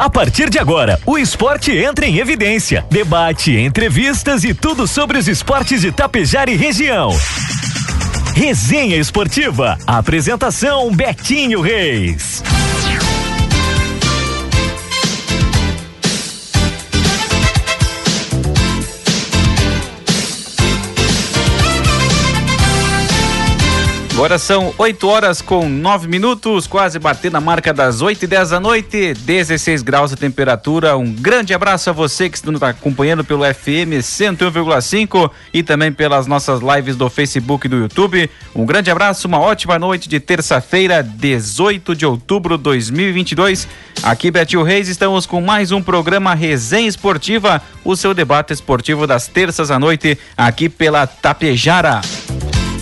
A partir de agora, o esporte entra em evidência. Debate, entrevistas e tudo sobre os esportes de Tapejar e região. Resenha Esportiva. Apresentação Betinho Reis. Agora são 8 horas com 9 minutos, quase batendo a marca das 8 e 10 da noite, 16 graus de temperatura. Um grande abraço a você que está acompanhando pelo FM 101,5 e também pelas nossas lives do Facebook e do YouTube. Um grande abraço, uma ótima noite de terça-feira, 18 de outubro de 2022. Aqui, Betil Reis, estamos com mais um programa Resenha Esportiva, o seu debate esportivo das terças à noite, aqui pela Tapejara.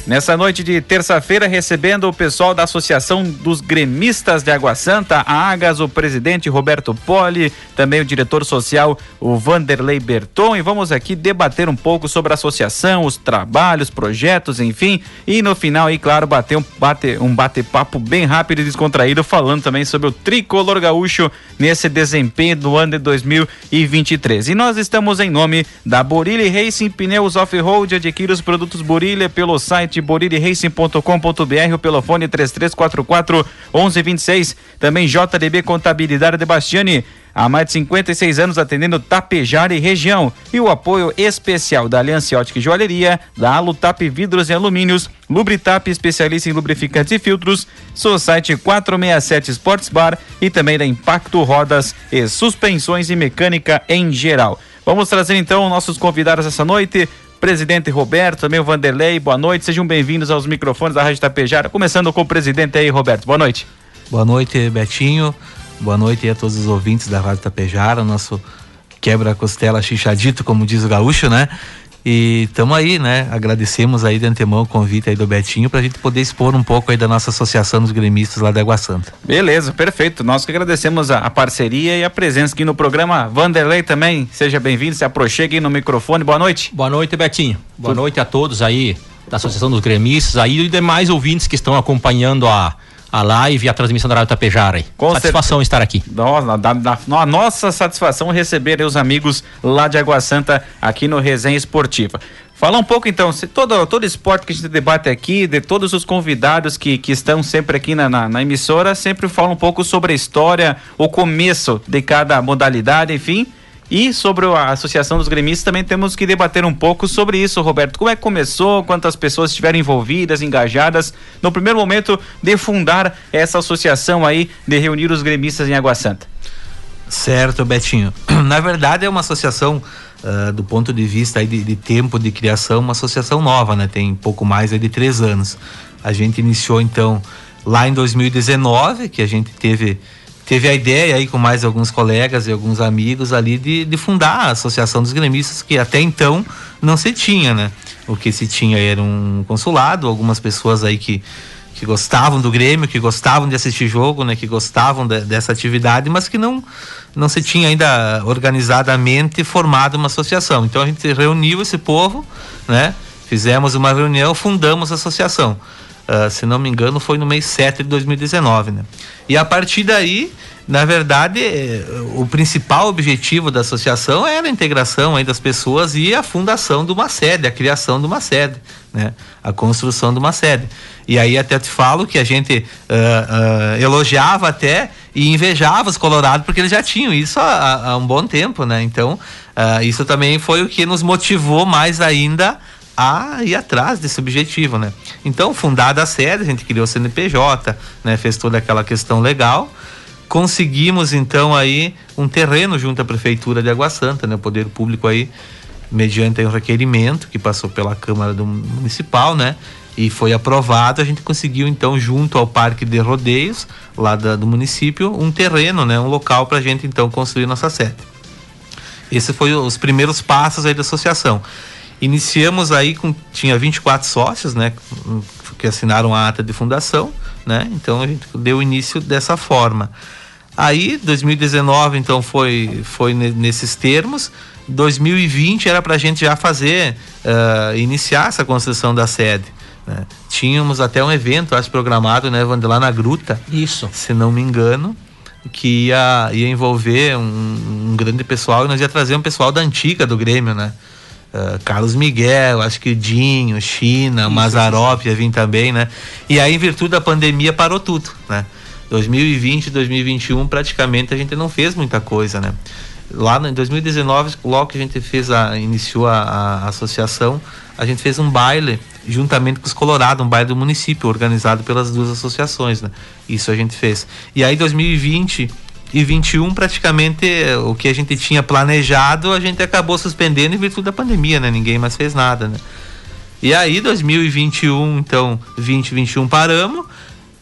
Nessa noite de terça-feira, recebendo o pessoal da Associação dos Gremistas de Água Santa, a Agas, o presidente Roberto Poli, também o diretor social, o Vanderlei Berton, e vamos aqui debater um pouco sobre a associação, os trabalhos, projetos, enfim, e no final, aí, claro, bater um bate, um bate-papo bem rápido e descontraído, falando também sobre o tricolor gaúcho nesse desempenho do ano de 2023. E nós estamos em nome da Borilli Racing Pneus Off-Road, adquira os produtos Borilli pelo site site ou pelo fone 3344 1126. Também JDB Contabilidade de Bastiani. Há mais de 56 anos atendendo Tapejara e região. E o apoio especial da Aliança Ótica e Joalheria, da Alutap Vidros e Alumínios, Lubritap, especialista em lubrificantes e filtros, Society 467 Sports Bar e também da Impacto Rodas e Suspensões e Mecânica em geral. Vamos trazer então nossos convidados essa noite presidente Roberto, também o Vanderlei, boa noite, sejam bem-vindos aos microfones da Rádio Tapejara, começando com o presidente aí, Roberto, boa noite. Boa noite, Betinho, boa noite a todos os ouvintes da Rádio Tapejara, nosso quebra-costela xixadito, como diz o gaúcho, né? E estamos aí, né? Agradecemos aí de antemão o convite aí do Betinho para a gente poder expor um pouco aí da nossa associação dos gremistas lá da Água Santa. Beleza, perfeito. Nós que agradecemos a, a parceria e a presença aqui no programa. Vanderlei também, seja bem-vindo, se aproxime no microfone. Boa noite. Boa noite, Betinho. Boa Tudo. noite a todos aí da Associação dos Gremistas aí e demais ouvintes que estão acompanhando a a live e a transmissão da Rádio Tapejara. Com satisfação certeza. estar aqui. Nossa, da, da, a nossa satisfação receber os amigos lá de Água Santa aqui no Resenha Esportiva. Fala um pouco então, se todo, todo esporte que a gente debate aqui, de todos os convidados que, que estão sempre aqui na, na, na emissora, sempre fala um pouco sobre a história, o começo de cada modalidade, enfim. E sobre a Associação dos Gremistas também temos que debater um pouco sobre isso, Roberto. Como é que começou? Quantas pessoas estiveram envolvidas, engajadas no primeiro momento de fundar essa associação aí, de reunir os gremistas em Água Santa? Certo, Betinho. Na verdade é uma associação uh, do ponto de vista de, de, tempo de criação, uma associação nova, né? Tem pouco mais de três anos. A gente iniciou então lá em 2019, que a gente teve teve a ideia aí com mais alguns colegas e alguns amigos ali de, de fundar a Associação dos Gremistas, que até então não se tinha, né? O que se tinha era um consulado, algumas pessoas aí que, que gostavam do Grêmio, que gostavam de assistir jogo, né? Que gostavam de, dessa atividade, mas que não, não se tinha ainda organizadamente formado uma associação. Então a gente reuniu esse povo, né? Fizemos uma reunião, fundamos a associação. Uh, se não me engano, foi no mês 7 de 2019, né? E a partir daí, na verdade, eh, o principal objetivo da associação era a integração aí das pessoas e a fundação de uma sede, a criação de uma sede, né? A construção de uma sede. E aí até te falo que a gente uh, uh, elogiava até e invejava os colorados porque eles já tinham isso há, há um bom tempo, né? Então, isso também foi o que nos motivou mais ainda a ir atrás desse objetivo, né? Então, fundada a sede, a gente criou o CNPJ, né? Fez toda aquela questão legal. Conseguimos, então, aí um terreno junto à Prefeitura de Água Santa, né? O poder público aí, mediante um requerimento que passou pela Câmara Municipal, né? E foi aprovado, a gente conseguiu, então, junto ao Parque de Rodeios, lá da, do município, um terreno, né? Um local para a gente, então, construir nossa sede. Esses foram os primeiros passos aí da associação. Iniciamos aí com tinha 24 sócios, né, que assinaram a ata de fundação, né? Então a gente deu início dessa forma. Aí 2019 então foi foi nesses termos. 2020 era para a gente já fazer uh, iniciar essa construção da sede. Né? Tínhamos até um evento, acho programado, né, Vande, lá na Gruta. Isso. Se não me engano que ia, ia envolver um, um grande pessoal e nós ia trazer um pessoal da antiga do Grêmio, né? Uh, Carlos Miguel, acho que o Dinho, China, Mazarop ia vir também, né? E aí, em virtude da pandemia, parou tudo, né? 2020 2021 praticamente a gente não fez muita coisa, né? Lá em 2019, logo que a gente fez a, iniciou a, a associação, a gente fez um baile juntamente com os Colorados, um baile do município, organizado pelas duas associações, né? Isso a gente fez. E aí 2020 e 21 praticamente o que a gente tinha planejado, a gente acabou suspendendo em virtude da pandemia, né? Ninguém mais fez nada, né? E aí 2021, então, 2021 paramos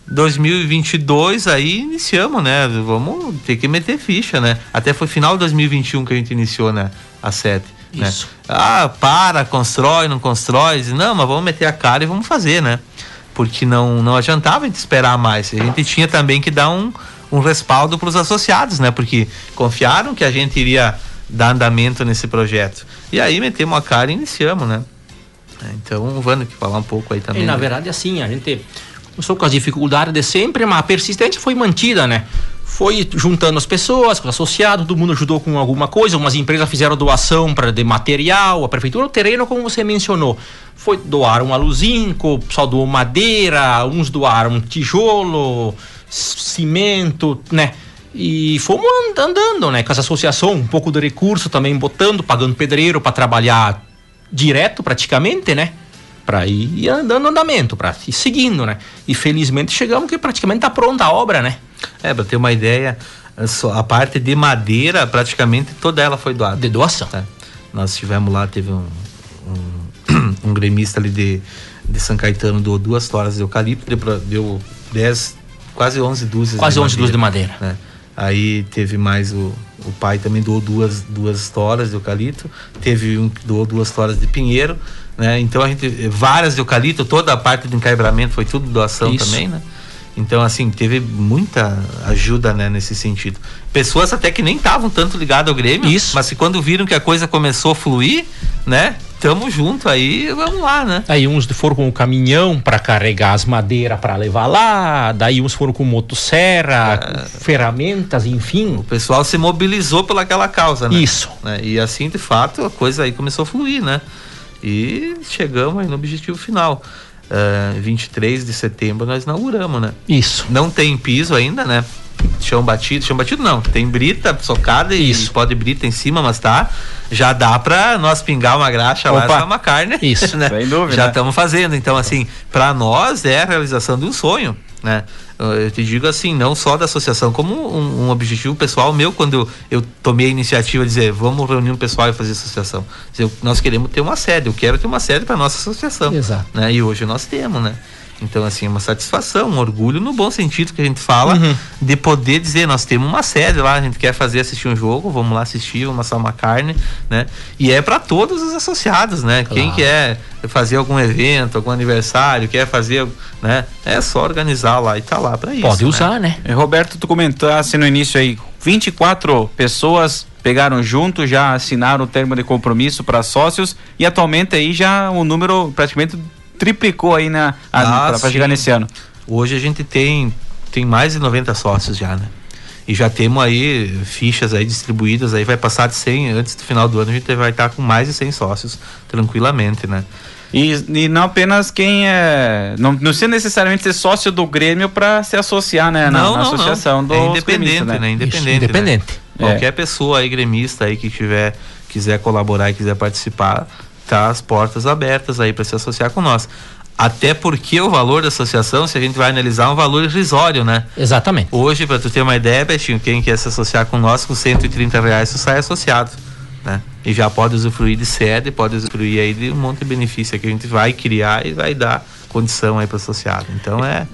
2022 aí iniciamos, né? Vamos ter que meter ficha, né? Até foi final de 2021 que a gente iniciou, né? A sete. Né? Isso. Né? Ah, para, constrói, não constrói. Não, mas vamos meter a cara e vamos fazer, né? Porque não, não adiantava a gente esperar mais. A gente tinha também que dar um, um respaldo para os associados, né? Porque confiaram que a gente iria dar andamento nesse projeto. E aí metemos a cara e iniciamos, né? Então, o Vando que falar um pouco aí também. E, na né? verdade, assim, a gente começou com as dificuldades de sempre, mas a persistência foi mantida, né? Foi juntando as pessoas, com os associados, todo mundo ajudou com alguma coisa, umas empresas fizeram doação para de material, a prefeitura, o terreno, como você mencionou, foi doar um aluzinco, o pessoal doou madeira, uns doaram tijolo, cimento, né? E fomos andando, né? Com essa associação, um pouco de recurso também botando, pagando pedreiro para trabalhar direto praticamente, né? para ir andando andamento, para ir seguindo, né? E felizmente chegamos que praticamente está pronta a obra, né? É, para ter uma ideia, a parte de madeira, praticamente toda ela foi doada. De doação. É. Nós tivemos lá, teve um, um, um, gremista ali de, de São Caetano, doou duas toras de eucalipto, deu, deu 10, quase 11 dúzias Quase 11 dúzias de madeira. Né? Aí teve mais o, o pai também doou duas, duas toras de eucalipto, teve um que doou duas toras de pinheiro, né? Então a gente várias de eucalipto, toda a parte do encaibramento foi tudo doação Isso. também, né? Então assim, teve muita ajuda, né, nesse sentido. Pessoas até que nem estavam tanto ligadas ao Grêmio, Isso. mas que quando viram que a coisa começou a fluir, né? Tamo junto aí, vamos lá, né? Aí uns foram com o caminhão para carregar as madeiras para levar lá, daí uns foram com motosserra, é... ferramentas, enfim. O pessoal se mobilizou pelaquela causa, né? Isso. Né? E assim, de fato, a coisa aí começou a fluir, né? E chegamos aí no objetivo final. Uh, eh, 23 de setembro nós inauguramos, né? Isso. Não tem piso ainda, né? Chão batido, chão batido não, tem brita socada e Isso. pode brita em cima, mas tá. Já dá pra nós pingar uma graxa Opa. lá e uma carne. Isso, né? Sem dúvida. Já estamos fazendo. Então, assim, para nós é a realização de um sonho né? Eu te digo assim, não só da associação, como um, um objetivo pessoal meu, quando eu, tomei a iniciativa de dizer, vamos reunir um pessoal e fazer associação. Dizer, nós queremos ter uma sede, eu quero ter uma sede para nossa associação. Exato. Né? E hoje nós temos, né? Então, assim, é uma satisfação, um orgulho no bom sentido que a gente fala, uhum. de poder dizer, nós temos uma sede lá, a gente quer fazer assistir um jogo, vamos lá assistir, vamos assar uma carne, né? E é para todos os associados, né? Claro. Quem quer fazer algum evento, algum aniversário, quer fazer, né? É só organizar lá e tá lá para isso. Pode né? usar, né? né? Roberto, tu comentasse no início aí, 24 pessoas pegaram junto, já assinaram o termo de compromisso para sócios e atualmente aí já o número praticamente triplicou aí na ah, para chegar nesse ano. Hoje a gente tem tem mais de 90 sócios já, né? E já temos aí fichas aí distribuídas, aí vai passar de 100, antes do final do ano a gente vai estar com mais de 100 sócios tranquilamente, né? E, e não apenas quem é. Não, não precisa necessariamente ser sócio do Grêmio para se associar, né? Na, não, na associação não. É independente, né? né? Independente. Isso, independente. Né? É. Qualquer pessoa aí, gremista aí que tiver, quiser colaborar e quiser participar, tá as portas abertas aí para se associar com nós. Até porque o valor da associação, se a gente vai analisar, é um valor irrisório, né? Exatamente. Hoje, para tu ter uma ideia, Betinho, quem quer se associar com nós, com 130 reais, tu sai associado. Né? E já pode usufruir de sede, pode usufruir aí de um monte de benefício que a gente vai criar e vai dar condição aí para associado. Então é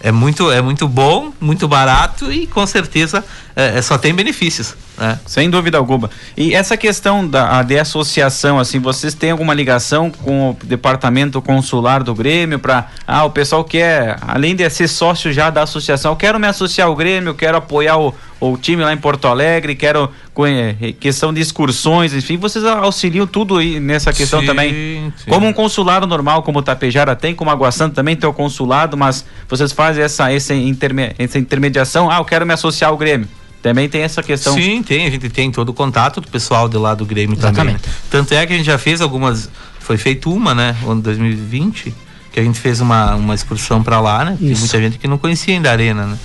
é muito, é muito bom, muito barato e com certeza é, é, só tem benefícios. Né? Sem dúvida alguma. E essa questão da de associação, assim, vocês têm alguma ligação com o departamento consular do Grêmio para ah, o pessoal quer, além de ser sócio já da associação, quero me associar ao Grêmio, quero apoiar o, ou time lá em Porto Alegre, quero é, questão de excursões, enfim, vocês auxiliam tudo aí nessa questão sim, também. Sim. Como um consulado normal, como o Tapejara tem, como a Água Santa também tem o consulado, mas vocês fazem essa, essa, interme, essa intermediação, ah, eu quero me associar ao Grêmio. Também tem essa questão. Sim, tem, a gente tem todo o contato do pessoal de lá do Grêmio Exatamente. também. Tanto é que a gente já fez algumas, foi feito uma, né, ano 2020, que a gente fez uma, uma excursão para lá, né? Tem muita gente que não conhecia ainda a arena, né?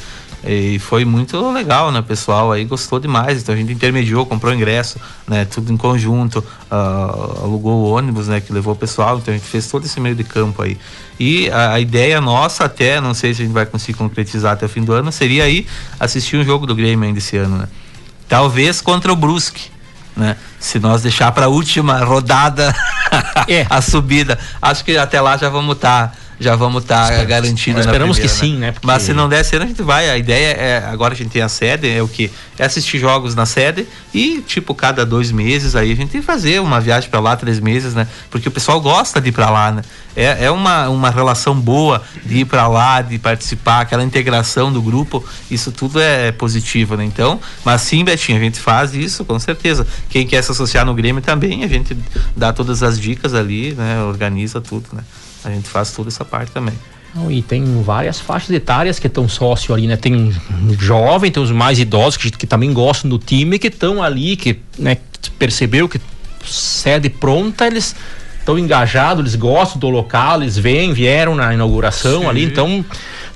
E foi muito legal, né? O pessoal aí gostou demais. Então a gente intermediou, comprou ingresso, né? Tudo em conjunto, uh, alugou o ônibus, né? Que levou o pessoal. Então a gente fez todo esse meio de campo aí. E a, a, ideia nossa até, não sei se a gente vai conseguir concretizar até o fim do ano, seria aí assistir um jogo do Grêmio ainda esse ano, né? Talvez contra o Brusque. Né? Se nós deixar para a última rodada é. a subida, acho que até lá já vamos estar tá já vamos estar tá garantidos Esperamos primeira, que sim, né? Porque... Mas se não der cena, a gente vai. A ideia é, agora a gente tem a sede, é o que? É assistir jogos na sede e, tipo, cada dois meses aí a gente tem que fazer uma viagem para lá, três meses, né? Porque o pessoal gosta de ir para lá, né? É, é uma, uma relação boa de ir para lá, de participar, aquela integração do grupo, isso tudo é positivo, né? Então, mas sim, Betinho, a gente faz isso, com certeza. Quem quer se associar no Grêmio também, a gente dá todas as dicas ali, né? Organiza tudo, né? A gente faz toda essa parte também. E tem várias faixas etárias que estão sócio ali, né? Tem um jovem, tem os mais idosos que, que também gostam do time, que estão ali, que né, percebeu que sede pronta, eles estão engajados, eles gostam do local, eles vêm, vieram na inauguração Sim. ali, então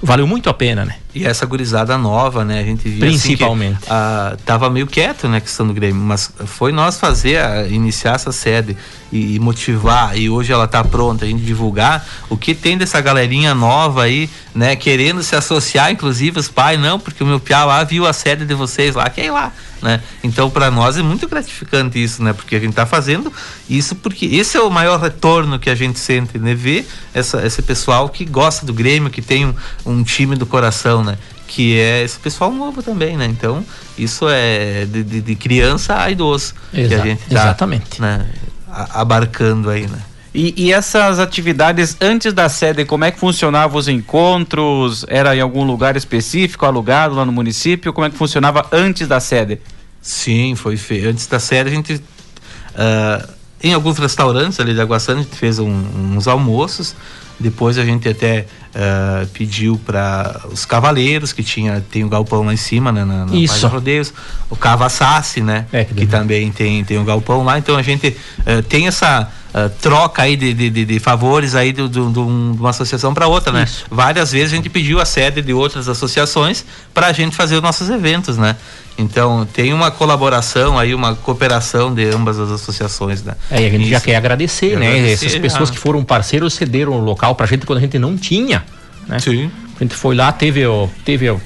valeu muito a pena, né? E essa gurizada nova, né? A gente via Principalmente. Assim que, ah, tava meio quieto, né, questão do Grêmio, mas foi nós fazer, a, iniciar essa sede e, e, motivar, e hoje ela tá pronta, a gente divulgar o que tem dessa galerinha nova aí, né, querendo se associar, inclusive os pais, não, porque o meu piá lá viu a sede de vocês lá, quer ir lá, né? Então para nós é muito gratificante isso, né? Porque a gente tá fazendo isso porque esse é o maior retorno que a gente sente, né? Ver essa, esse pessoal que gosta do Grêmio, que tem um, um time do coração, né? Que é esse pessoal novo também, né? Então, isso é de, de, de criança a idoso Exa que a gente tá, Exatamente. Né, abarcando aí, né? E, e, essas atividades antes da sede, como é que funcionavam os encontros? Era em algum lugar específico, alugado lá no município? Como é que funcionava antes da sede? Sim, foi feito. Antes da sede a gente uh, em alguns restaurantes ali de Água Santa a gente fez um, uns almoços depois a gente até uh, pediu para os cavaleiros, que tinha, tem o galpão lá em cima, né, na, na Isso. Rodeios, o Cavassassi, né? É, que, que também tem, tem o galpão lá. Então a gente uh, tem essa uh, troca aí de, de, de, favores aí de, de, de uma associação para outra, né? Isso. Várias vezes a gente pediu a sede de outras associações para a gente fazer os nossos eventos, né? Então tem uma colaboração aí, uma cooperação de ambas as associações, né? É, e a gente Isso. já quer agradecer, né? Agradecer, Essas pessoas ah. que foram parceiros cederam o local pra gente quando a gente não tinha, né? Sim. A gente foi lá, teve o, teve o,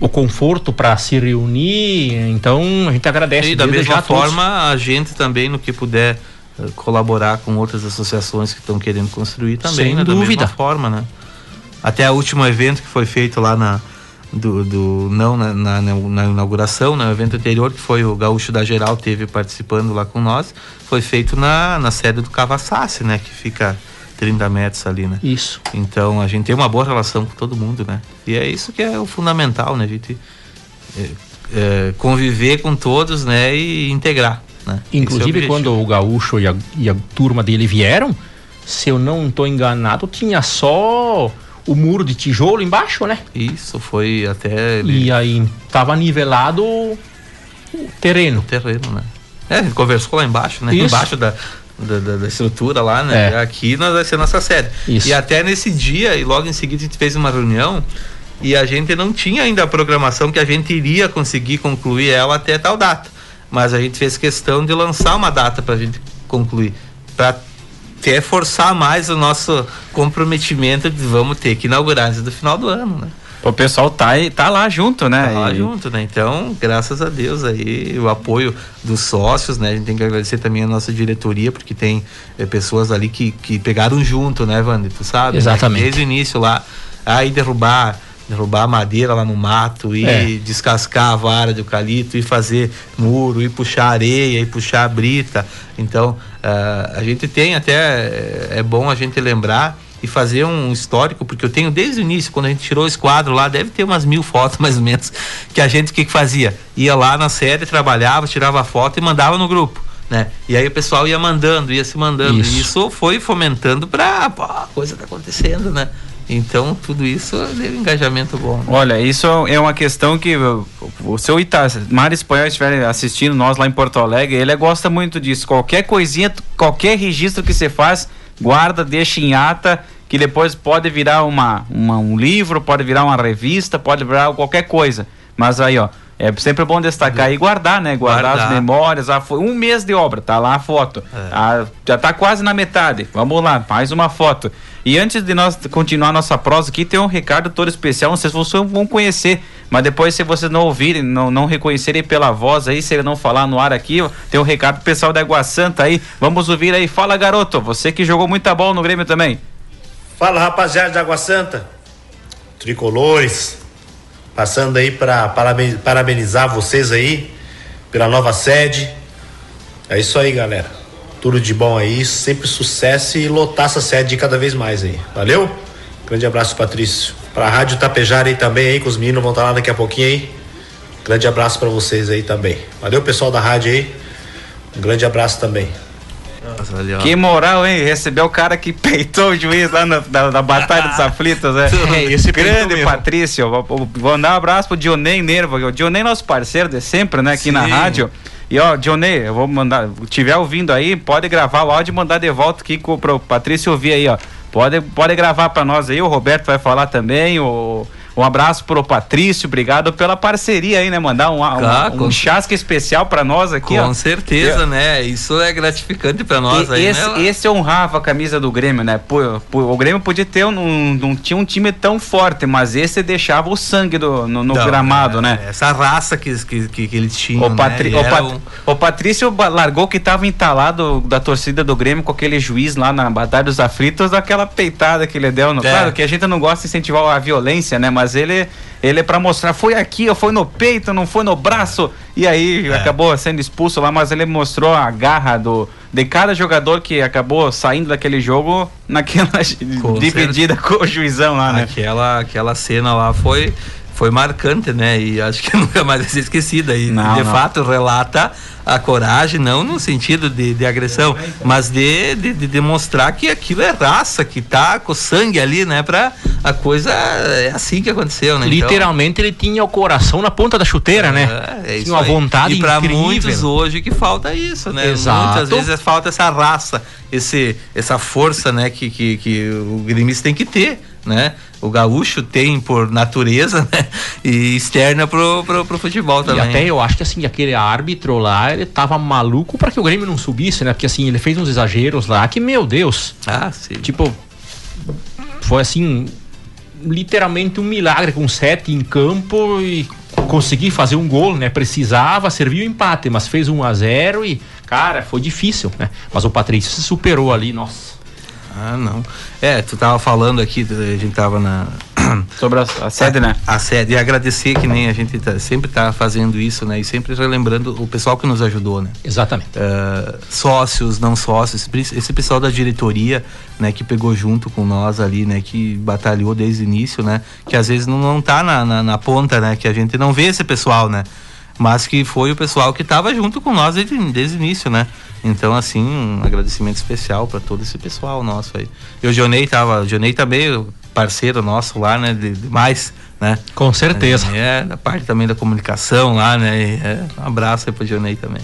o conforto para se reunir, então a gente agradece. E da mesma forma, a gente também no que puder colaborar com outras associações que estão querendo construir também, Sem né? dúvida. Da mesma forma, né? Até o último evento que foi feito lá na do, do não na, na, na, inauguração, no evento anterior, que foi o Gaúcho da Geral, teve participando lá com nós, foi feito na, na sede do Cavassassi, né? Que fica 30 metros ali, né? Isso. Então a gente tem uma boa relação com todo mundo, né? E é isso que é o fundamental, né? A gente é, é, conviver com todos, né? E integrar, né? Inclusive é quando o Gaúcho e a, e a turma dele vieram, se eu não estou enganado, tinha só o muro de tijolo embaixo, né? Isso, foi até. E aí tava nivelado o terreno. O terreno, né? É, a gente conversou lá embaixo, né? Isso. Embaixo da, da, da, estrutura lá, né? É. Aqui nós vai ser nossa sede. Isso. E até nesse dia, e logo em seguida a gente fez uma reunião e a gente não tinha ainda a programação que a gente iria conseguir concluir ela até tal data. Mas a gente fez questão de lançar uma data para a gente concluir. Para quer forçar mais o nosso comprometimento de vamos ter que inaugurar antes do final do ano, né? O pessoal tá, tá lá junto, né? Tá lá e... junto, né? Então, graças a Deus aí, o apoio dos sócios, né? A gente tem que agradecer também a nossa diretoria, porque tem é, pessoas ali que, que pegaram junto, né, Wander? Tu sabe? Né? Exatamente. Né? Desde o início lá, aí derrubar derrubar madeira lá no mato e é. descascar a vara de eucalipto e fazer muro e puxar areia e puxar brita então uh, a gente tem até é bom a gente lembrar e fazer um histórico, porque eu tenho desde o início, quando a gente tirou esse quadro lá, deve ter umas mil fotos mais ou menos, que a gente o que, que fazia? Ia lá na sede, trabalhava, tirava foto e mandava no grupo. Né? E aí o pessoal ia mandando, ia se mandando. Isso. E isso foi fomentando para a coisa tá acontecendo, né? Então, tudo isso deu um engajamento bom. Né? Olha, isso é uma questão que o seu Itamar Espanhol estiver assistindo nós lá em Porto Alegre, ele gosta muito disso. Qualquer coisinha, qualquer registro que você faz, guarda, deixa em ata, que depois pode virar uma, uma um livro, pode virar uma revista, pode virar qualquer coisa. Mas aí, ó, é sempre bom destacar e guardar, né? Guardar, guardar. as memórias. Ah, foi um mês de obra, tá lá a foto. É. Ah, já tá quase na metade. Vamos lá, mais uma foto. E antes de nós continuar nossa prosa aqui, tem um recado todo especial. Não sei se vocês vão conhecer, mas depois, se vocês não ouvirem, não, não reconhecerem pela voz aí, se ele não falar no ar aqui, tem um recado pro pessoal da Água Santa aí. Vamos ouvir aí. Fala, garoto. Você que jogou muita bola no Grêmio também. Fala, rapaziada da Água Santa. Tricolores Passando aí para parabenizar vocês aí pela nova sede. É isso aí, galera. Tudo de bom aí, sempre sucesso e lotar essa sede cada vez mais aí. Valeu? Grande abraço, Patrício. Pra Rádio Tapejara aí também aí, com os meninos vão estar lá daqui a pouquinho aí. Grande abraço para vocês aí também. Valeu, pessoal da rádio aí. Um grande abraço também. Nossa, que moral, hein? Recebeu o cara que peitou o juiz lá na, na, na Batalha dos Aflitos, né? É, esse Grande Patrício. Vou, vou mandar um abraço pro Dionei Nervo. O Dionei é nosso parceiro de sempre, né? Aqui Sim. na rádio. E ó, Dionei, eu vou mandar. Tiver ouvindo aí, pode gravar o áudio e mandar de volta aqui pro Patrício ouvir aí, ó. Pode, pode gravar para nós aí, o Roberto vai falar também, o um abraço pro Patrício, obrigado pela parceria aí, né? Mandar um, um, um chasque especial para nós aqui, Com ó. certeza, né? Isso é gratificante para nós e, aí, esse, né? Esse honrava a camisa do Grêmio, né? Pô, pô, o Grêmio podia ter, um, não tinha um time tão forte, mas esse deixava o sangue do, no, no não, gramado, é, né? Essa raça que, que, que, que eles tinham, o, Patri né? o, Pat um... o Patrício largou que tava entalado da torcida do Grêmio com aquele juiz lá na Batalha dos Aflitos, daquela peitada que ele deu. No... É. Claro que a gente não gosta de incentivar a violência, né? Mas ele ele é para mostrar, foi aqui, foi no peito, não foi no braço. E aí é. acabou sendo expulso lá, mas ele mostrou a garra do, de cada jogador que acabou saindo daquele jogo naquela com dividida certo. com o juizão lá, né? Aquela, aquela cena lá foi foi marcante, né? E acho que nunca mais vai ser esquecida. E não, de não. fato relata a coragem, não no sentido de, de agressão, mas de, de, de, demonstrar que aquilo é raça, que tá com sangue ali, né? Pra a coisa é assim que aconteceu, né? Então Literalmente então, ele tinha o coração na ponta da chuteira, né? é, né? É isso tinha uma aí. vontade e pra muitos hoje que falta isso, né? Exato. Muitas vezes falta essa raça, esse, essa força, né? Que, que, que o gremista tem que ter né? O gaúcho tem por natureza, né? E externa pro, pro, pro futebol também. E até eu acho que assim, aquele árbitro lá, ele tava maluco para que o Grêmio não subisse, né? Porque assim, ele fez uns exageros lá que, meu Deus. Ah, sim. Tipo, foi assim, literalmente um milagre com sete em campo e conseguir fazer um gol, né? Precisava, serviu o empate, mas fez um a zero e, cara, foi difícil, né? Mas o Patrício se superou ali, nossa. Ah, não. É, tu tava falando aqui, a gente tava na. Sobre a, a sede, né? A sede. E agradecer que nem a gente tá, sempre tá fazendo isso, né? E sempre relembrando o pessoal que nos ajudou, né? Exatamente. Uh, sócios, não sócios, esse pessoal da diretoria, né? Que pegou junto com nós ali, né? Que batalhou desde o início, né? Que às vezes não, não tá na, na, na ponta, né? Que a gente não vê esse pessoal, né? Mas que foi o pessoal que estava junto com nós desde, desde o início, né? Então, assim, um agradecimento especial para todo esse pessoal nosso aí. E o Jonei tava, o Jonei também, parceiro nosso lá, né? De, demais, né? Com certeza. É, da parte também da comunicação lá, né? E, é, um abraço aí pro Jonei também.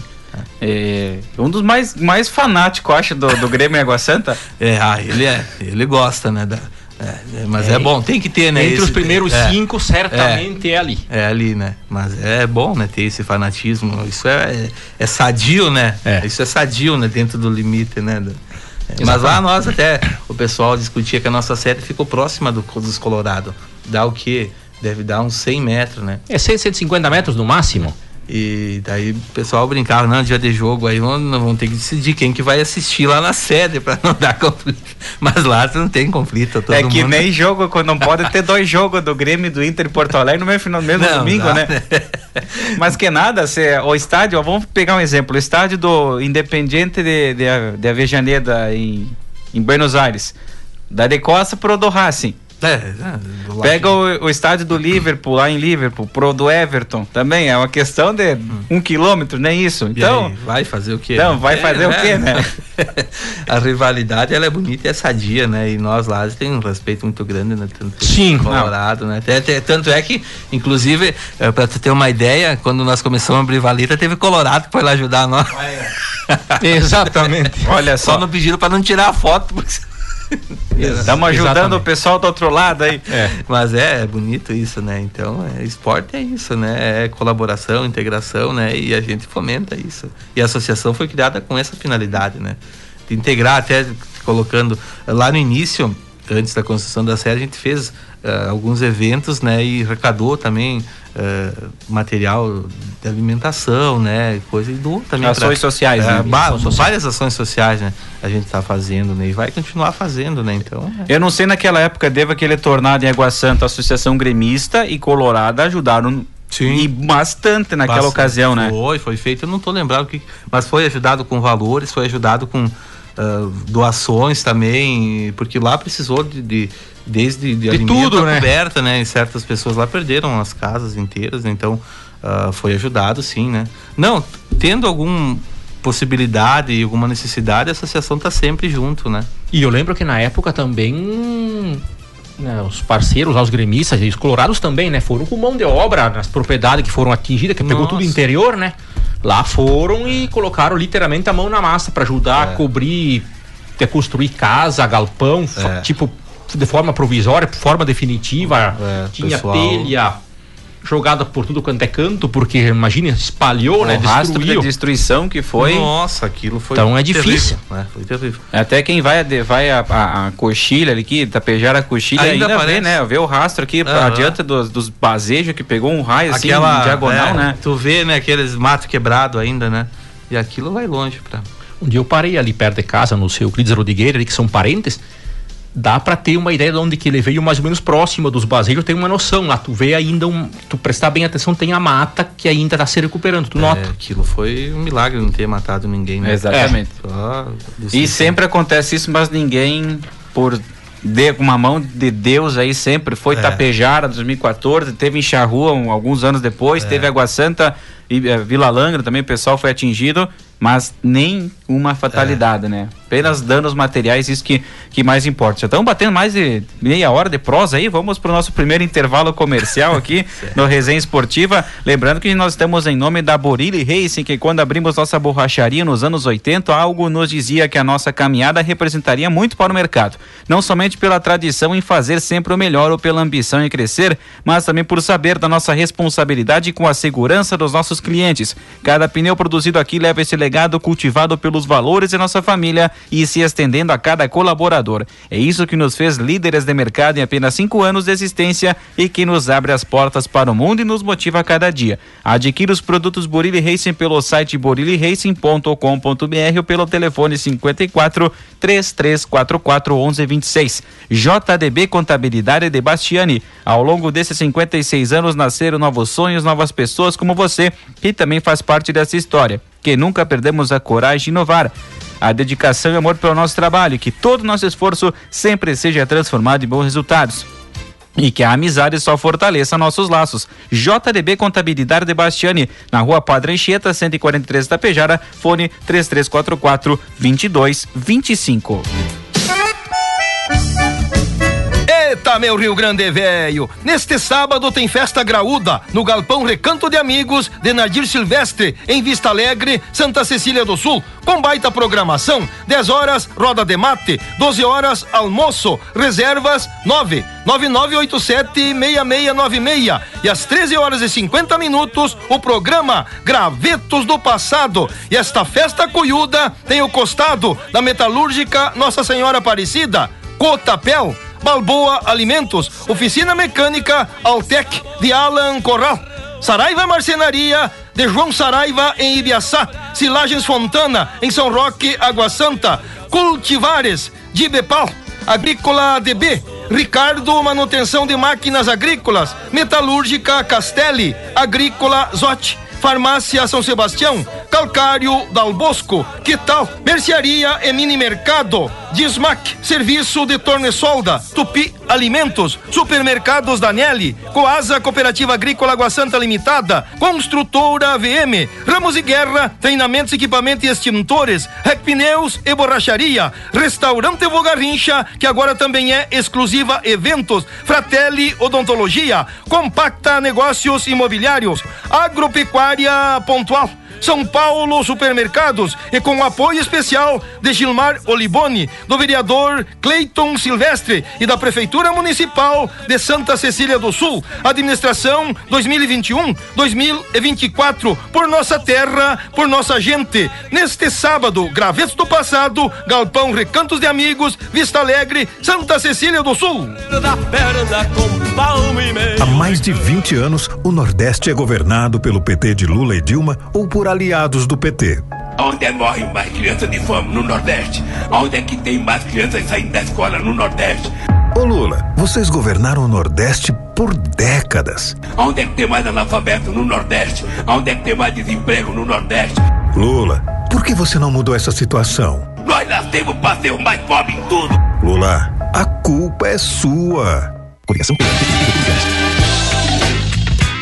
É, um dos mais, mais fanáticos, acho, do, do Grêmio Água Santa. É, ah, ele é, ele gosta, né? Da, é, é, mas é, é, bom, tem que ter, né? Entre esse, os primeiros é, cinco, certamente é, ali. É ali, né? Mas é bom, né? Ter esse fanatismo. Isso é, é, sadio, né? Isso é sadio, né? Dentro do limite, né? mas lá nós até, o pessoal discutia que a nossa sede ficou próxima do, dos Colorado. Dá o quê? Deve dar uns 100 metros, né? É 100, 150 metros no máximo? E daí o pessoal brincava, não, dia de jogo, aí vamos, vamos ter que decidir quem que vai assistir lá na sede para não dar conflito. Mas lá não tem conflito. é que mundo... nem jogo, quando não pode ter dois jogos do Grêmio do Inter e Porto Alegre no mesmo, no mesmo não, domingo, não. né? Mas que nada, se, o estádio, ó, vamos pegar um exemplo, o estádio do Independiente de, de, de Avejaneda em, em Buenos Aires Da de Costa pro do Racing. É, é Pega o, o, estádio do Liverpool, lá em Liverpool, pro do Everton, também é uma questão de um quilômetro, nem isso. Então, aí, vai fazer o quê? Então, vai fazer é, o quê, né? a rivalidade, ela é bonita e é sadia, né? E nós lá tem um respeito muito grande, né? Tanto Sim. Colorado, né? Até, até, tanto é que, inclusive, é, pra tu ter uma ideia, quando nós começamos a abrir valita, teve Colorado que foi lá ajudar nós. Exatamente. Olha só. Só não pediram pra não tirar a foto, porque Estamos ajudando Exatamente. o pessoal do outro lado aí. É. Mas é, é, bonito isso, né? Então, é, esporte é isso, né? É colaboração, integração, né? E a gente fomenta isso. E a associação foi criada com essa finalidade, né? De integrar, até colocando lá no início, antes da construção da série, a gente fez uh, alguns eventos, né? E arrecadou também uh, material de alimentação, né? Coisa e doou também. Ações pra, sociais, uh, né? Várias ações sociais, né? A gente está fazendo, né? E vai continuar fazendo, né? Então. É. Eu não sei naquela época, deva aquele tornado em Água Santa, a Associação Gremista e Colorada ajudaram Sim. E bastante naquela bastante. ocasião, né? Foi, foi feito, eu não tô lembrado que. Mas foi ajudado com valores, foi ajudado com uh, doações também, porque lá precisou de, de desde de, de tudo, né? coberta, né? E certas pessoas lá perderam as casas inteiras, né? então uh, foi ajudado, sim, né? Não, tendo algum possibilidade e alguma necessidade, a associação está sempre junto, né? E eu lembro que na época também né, os parceiros, os gremistas e os colorados também, né? Foram com mão de obra nas propriedades que foram atingidas, que Nossa. pegou tudo interior, né? Lá foram e colocaram literalmente a mão na massa para ajudar é. a cobrir, a construir casa, galpão, é. tipo de forma provisória, forma definitiva, é, tinha pessoal... telha jogada por tudo quanto é canto, porque imagina, espalhou, o né? Rastro destruiu. de destruição que foi. Nossa, aquilo foi. Então é difícil. Né? Foi terrível. Até quem vai, vai a, a, a coxilha ali aqui, tapejar a coxilha, ainda, ainda vê, né? Vê o rastro aqui uhum. adiante dos, dos basejos que pegou um raio assim, Aquela, diagonal, é, né? Tu vê, né, aqueles matos quebrados ainda, né? E aquilo vai longe pra. Um dia eu parei ali perto de casa, no seu Euclides Rodrigueira, ali, que são parentes dá para ter uma ideia de onde que ele veio mais ou menos próximo dos baseiros, tem uma noção lá, tu vê ainda um, tu prestar bem atenção, tem a mata que ainda está se recuperando, tu é, nota. Aquilo foi um milagre não ter matado ninguém, né? Exatamente. É. e sempre acontece isso, mas ninguém por de uma mão de Deus aí sempre foi é. Tapejara 2014, teve em Charrua um, alguns anos depois, é. teve Água Santa Vila Langra também o pessoal foi atingido mas nem uma fatalidade, é. né? Apenas danos materiais, isso que, que mais importa. Já estamos batendo mais de meia hora de prosa aí, vamos para o nosso primeiro intervalo comercial aqui no Resenha Esportiva. Lembrando que nós estamos em nome da Borilli Racing, que quando abrimos nossa borracharia nos anos 80, algo nos dizia que a nossa caminhada representaria muito para o mercado. Não somente pela tradição em fazer sempre o melhor ou pela ambição em crescer, mas também por saber da nossa responsabilidade com a segurança dos nossos clientes. Cada pneu produzido aqui leva esse legado cultivado pelos valores de nossa família e se estendendo a cada colaborador. É isso que nos fez líderes de mercado em apenas cinco anos de existência e que nos abre as portas para o mundo e nos motiva a cada dia. Adquira os produtos Borilli Racing pelo site boriliracing.com.br ou pelo telefone 54 3344 1126. JDB Contabilidade de Bastiani. Ao longo desses 56 anos nasceram novos sonhos, novas pessoas como você, que também faz parte dessa história que nunca perdemos a coragem de inovar. A dedicação e amor pelo nosso trabalho, que todo nosso esforço sempre seja transformado em bons resultados. E que a amizade só fortaleça nossos laços. JDB Contabilidade de Bastiani, na rua Padre Anchieta, 143 Tapejara, fone 3344 2225. Eita, meu Rio Grande velho! Neste sábado tem festa graúda no Galpão Recanto de Amigos de Nadir Silvestre, em Vista Alegre, Santa Cecília do Sul, com baita programação. 10 horas, roda de mate, 12 horas, almoço, reservas 9 9987-6696 e às 13 horas e 50 minutos o programa Gravetos do Passado. E esta festa cuiuda tem o costado da metalúrgica Nossa Senhora Aparecida, Cotapel Balboa Alimentos, Oficina Mecânica Altec de Alan Corral, Saraiva Marcenaria de João Saraiva em Ibiaçá, Silagens Fontana em São Roque, Água Santa, Cultivares de Bepal, Agrícola DB, Ricardo Manutenção de Máquinas Agrícolas, Metalúrgica Castelli, Agrícola Zote. Farmácia São Sebastião, Calcário Dal Bosco, que tal? Mercearia e Mini Mercado, Dismac, serviço de torno e solda, Tupi Alimentos, Supermercados Daniele, Coasa Cooperativa Agrícola Água Santa Limitada, Construtora AVM, Ramos e Guerra, treinamentos, equipamento e extintores, Rec Pneus e Borracharia, Restaurante Vogarrincha, que agora também é exclusiva eventos, Fratelli Odontologia, Compacta Negócios Imobiliários, Agropecuária Pontual. São Paulo Supermercados e com apoio especial de Gilmar Oliboni, do vereador Cleiton Silvestre e da Prefeitura Municipal de Santa Cecília do Sul. Administração 2021-2024 por nossa terra, por nossa gente. Neste sábado, Gravetos do Passado, Galpão Recantos de Amigos, Vista Alegre, Santa Cecília do Sul. Há mais de 20 anos, o Nordeste é governado pelo PT de Lula e Dilma ou por aliados do PT. Onde morrem mais crianças de fome no Nordeste? Onde é que tem mais crianças saindo da escola no Nordeste? Ô Lula, vocês governaram o Nordeste por décadas. Onde é que tem mais analfabeto no Nordeste? Onde é que tem mais desemprego no Nordeste? Lula, por que você não mudou essa situação? Nós nascemos para ser o mais pobre em tudo. Lula, a culpa é sua. Coligação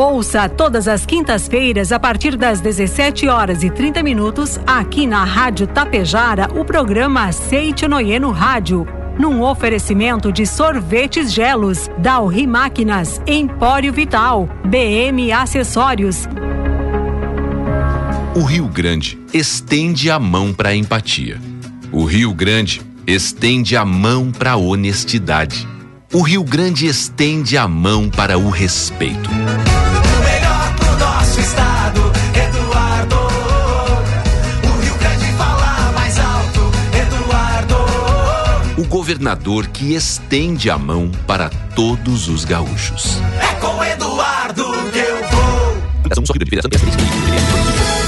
Ouça todas as quintas-feiras, a partir das 17 horas e 30 minutos, aqui na Rádio Tapejara, o programa Aceite Noieno Rádio. Num oferecimento de sorvetes gelos, Dalri Máquinas, Empório Vital, BM Acessórios. O Rio Grande estende a mão para a empatia. O Rio Grande estende a mão para a honestidade. O Rio Grande estende a mão para o respeito. Governador que estende a mão para todos os gaúchos. É com Eduardo que eu vou.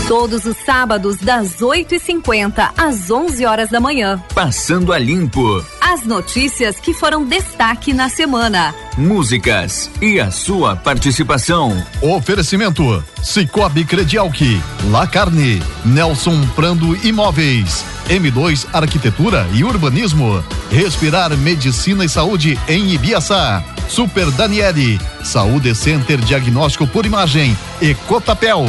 Todos os sábados, das 8h50 às 11 horas da manhã. Passando a limpo. As notícias que foram destaque na semana. Músicas e a sua participação. Oferecimento: Cicobi Credialc, La Carne, Nelson Prando Imóveis, M2 Arquitetura e Urbanismo, Respirar Medicina e Saúde em Ibiaçá, Super Daniele, Saúde Center Diagnóstico por Imagem e Cotapel.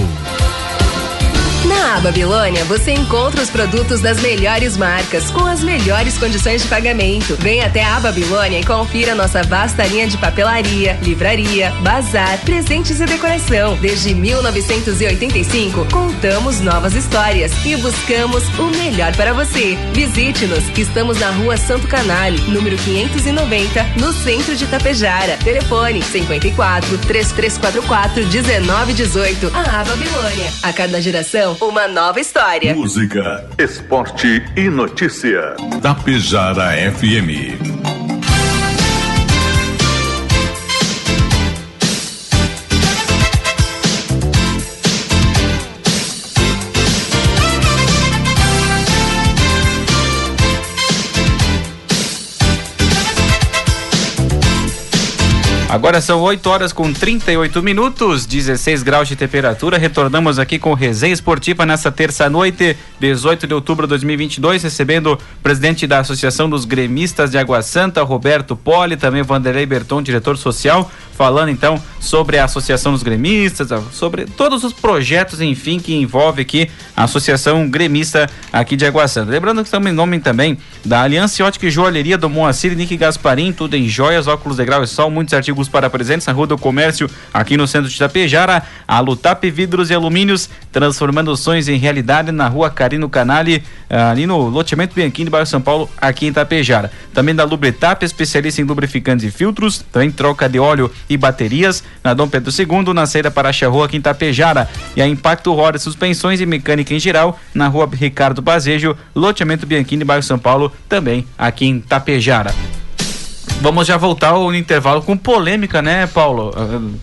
Na Babilônia você encontra os produtos das melhores marcas com as melhores condições de pagamento. Venha até a Babilônia e confira nossa vasta linha de papelaria, livraria, bazar, presentes e decoração. Desde 1985 contamos novas histórias e buscamos o melhor para você. Visite-nos. Estamos na Rua Santo Canale, número 590, no centro de Tapejara. Telefone 54 3344 1918. A Babilônia. A cada geração uma nova história. Música, esporte e notícia. Tapejara FM. Agora são 8 horas com 38 minutos, 16 graus de temperatura. Retornamos aqui com Resenha Esportiva nessa terça-noite, 18 de outubro de 2022, recebendo o presidente da Associação dos Gremistas de Água Santa, Roberto Poli, também Vanderlei Berton, diretor social, falando então sobre a Associação dos Gremistas, sobre todos os projetos, enfim, que envolve aqui a Associação Gremista aqui de Água Santa. Lembrando que estamos em nome também da Aliança Ótica e Joalheria do Moacir Nick Gasparim, tudo em joias, óculos de grau e sol, muitos artigos adesivos para presentes na Rua do Comércio, aqui no centro de Itapejara. A Lutap Vidros e Alumínios, transformando sonhos em realidade na Rua Carino Canali, ah, ali no loteamento Bianchini, bairro São Paulo, aqui em Itapejara. Também da Lubretap, especialista em lubrificantes e filtros, também troca de óleo e baterias, na Dom Pedro II, na saída para a Charrua, aqui em Itapejara. E a Impacto Roda Suspensões e Mecânica em geral, na Rua Ricardo Bazejo, loteamento Bianchini, bairro São Paulo, também aqui em Itapejara. Vamos já voltar ao intervalo com polêmica, né, Paulo?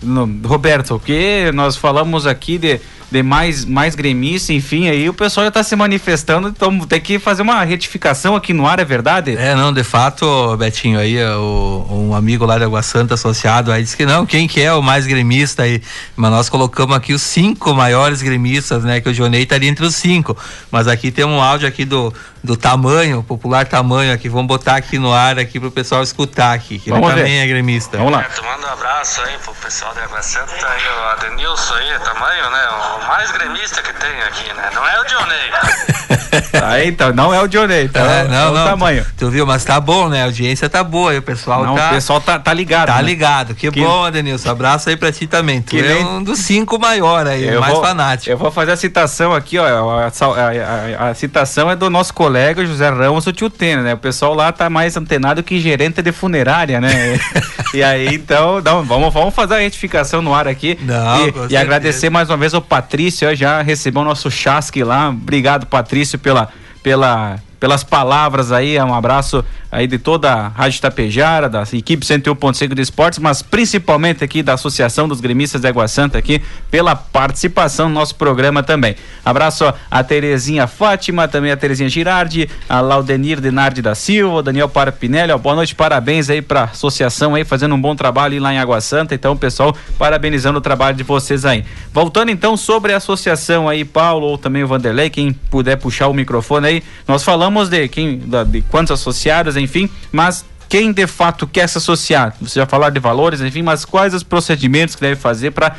No- Roberto, que nós falamos aqui de, de mais, mais gremista, enfim, aí o pessoal já está se manifestando, então tem que fazer uma retificação aqui no ar, é verdade? É, não, de fato, Betinho, aí é o, um amigo lá de Água Santa associado aí disse que não, quem que é o mais gremista aí? Mas nós colocamos aqui os cinco maiores gremistas, né? Que o Jonei tá ali entre os cinco. Mas aqui tem um áudio aqui do, do tamanho, popular tamanho aqui, vamos botar aqui no ar aqui pro pessoal escutar aqui, que Vamos ele ver. também é gremista. Vamos lá. Tu manda um abraço aí pro pessoal da Água Santa e o Adenilson aí, tamanho, né? O mais gremista que tem aqui, né? Não é o Dionei. Aí, então, não é o Johnny, tá? É, é não, o não. tamanho. Tu, tu viu, mas tá bom, né? A audiência tá boa aí, o pessoal Não, tá. o pessoal tá, tá ligado. Tá né? ligado, que, Que- bom, Adenilson. Abraço aí pra ti também. Tu Que é nem- um dos cinco maior aí, Eu mais vou- fanático. Eu vou fazer a citação aqui, ó. A, a- a- a citação é do nosso colega José Ramos, o tio Tênis, né? O pessoal lá tá mais antenado que gerente de funerária, né? e aí, então, não, vamos, vamos fazer a retificação no ar aqui. Não, e, e agradecer mais uma vez ao Patrício, ó, já recebeu o nosso chasque lá. Obrigado, Patrício, pela. pela pelas palavras aí, um abraço aí de toda a Rádio Tapejara, da equipe 101.5 de esportes, mas principalmente aqui da Associação dos Gremistas de Água Santa aqui, pela participação no nosso programa também. Abraço a Terezinha Fátima, também a Terezinha Girardi, a Laudenir Denardi da Silva, Daniel Parapinelli, ó, boa noite, parabéns aí pra associação aí, fazendo um bom trabalho lá em Água Santa, então pessoal, parabenizando o trabalho de vocês aí. Voltando então sobre a associação aí, Paulo, ou também o Vanderlei, quem puder puxar o microfone aí, nós falamos de quem, de quantos associados, enfim, mas quem de fato quer se associar, você já falar de valores, enfim, mas quais os procedimentos que deve fazer para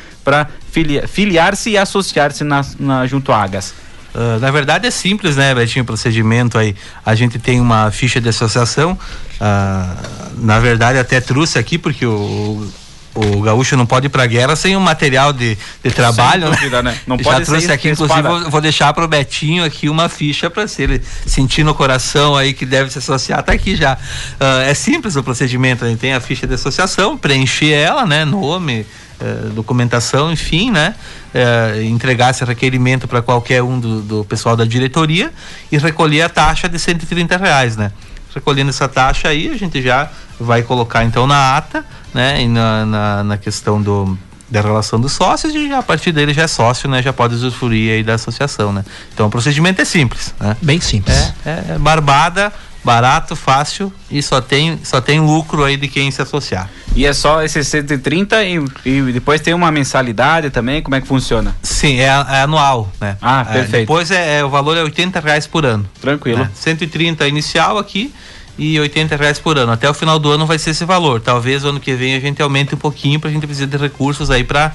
filiar-se e associar-se na, na- junto à Agas? Ah, na verdade é simples, né, Betinho, o procedimento aí. A gente tem uma ficha de associação. ah, na verdade, até trouxe aqui, porque o, o gaúcho não pode ir pra guerra sem um material de, de trabalho, Sem dúvida, né? Não Já pode trouxe aqui, inclusive, vou, vou deixar pro Betinho aqui uma ficha para se ele sentir no coração aí que deve se associar, tá aqui já. Ah, é simples o procedimento, a gente tem a ficha de associação, preencher ela, né, nome, eh, documentação, enfim, né, eh, entregar esse requerimento para qualquer um do, do pessoal da diretoria e recolher a taxa de 130 reais, né. Recolhendo essa taxa aí, a gente já vai colocar então na ata, né, e na, na, na questão do da relação dos sócios e já, a partir dele já é sócio, né? Já pode usufruir aí da associação, né? Então o procedimento é simples, né? Bem simples. É, é barbada, barato, fácil e só tem, só tem lucro aí de quem se associar. E é só esses 130 e, e depois tem uma mensalidade também, como é que funciona? Sim, é, é anual, né? Ah, É, perfeito. depois é, é- o valor é 80 reais por ano. Tranquilo. né? 130 inicial aqui e 80 reais por ano. Até o final do ano vai ser esse valor. Talvez o ano que vem a gente aumente um pouquinho para a gente precisar de recursos aí para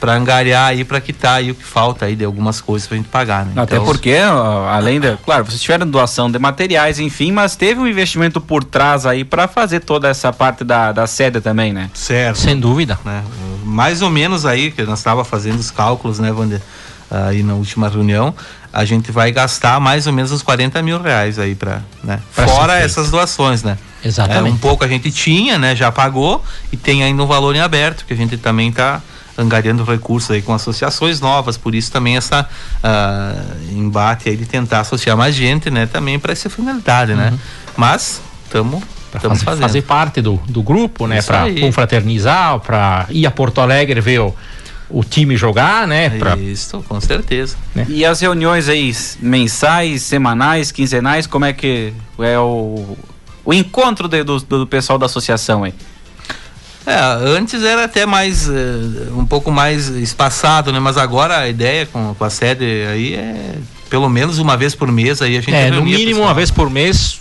para angariar aí para quitar aí o que falta aí de algumas coisas pra gente pagar, né? Até Então, porque, ó, além da. Claro, vocês tiveram doação de materiais, enfim, mas teve um investimento por trás aí para fazer toda essa parte da, da sede também, né? Certo. Sem dúvida. né? Mais ou menos aí, que nós estava fazendo os cálculos, né, Wander? Aí na última reunião, a gente vai gastar mais ou menos uns 40 mil reais aí para, né? Pra Fora essas doações, né? Exatamente. É, um pouco a gente tinha, né? Já pagou e tem ainda um valor em aberto que a gente também está angariando recursos aí com associações novas, por isso também essa ah, embate aí de tentar associar mais gente, né? Também para essa finalidade, né? Mas estamos estamos fazer, fazendo. fazer parte do, do grupo, né? Para confraternizar, para ir a Porto Alegre ver o, o time jogar, né? Pra, Isso, com certeza. E as reuniões aí mensais, semanais, quinzenais, como é que é o, o encontro de- do, do pessoal da associação aí? É, antes era até mais eh, um pouco mais espaçado, né? Mas agora a ideia com, com a sede aí é pelo menos uma vez por mês aí a gente é, no mínimo uma vez por mês,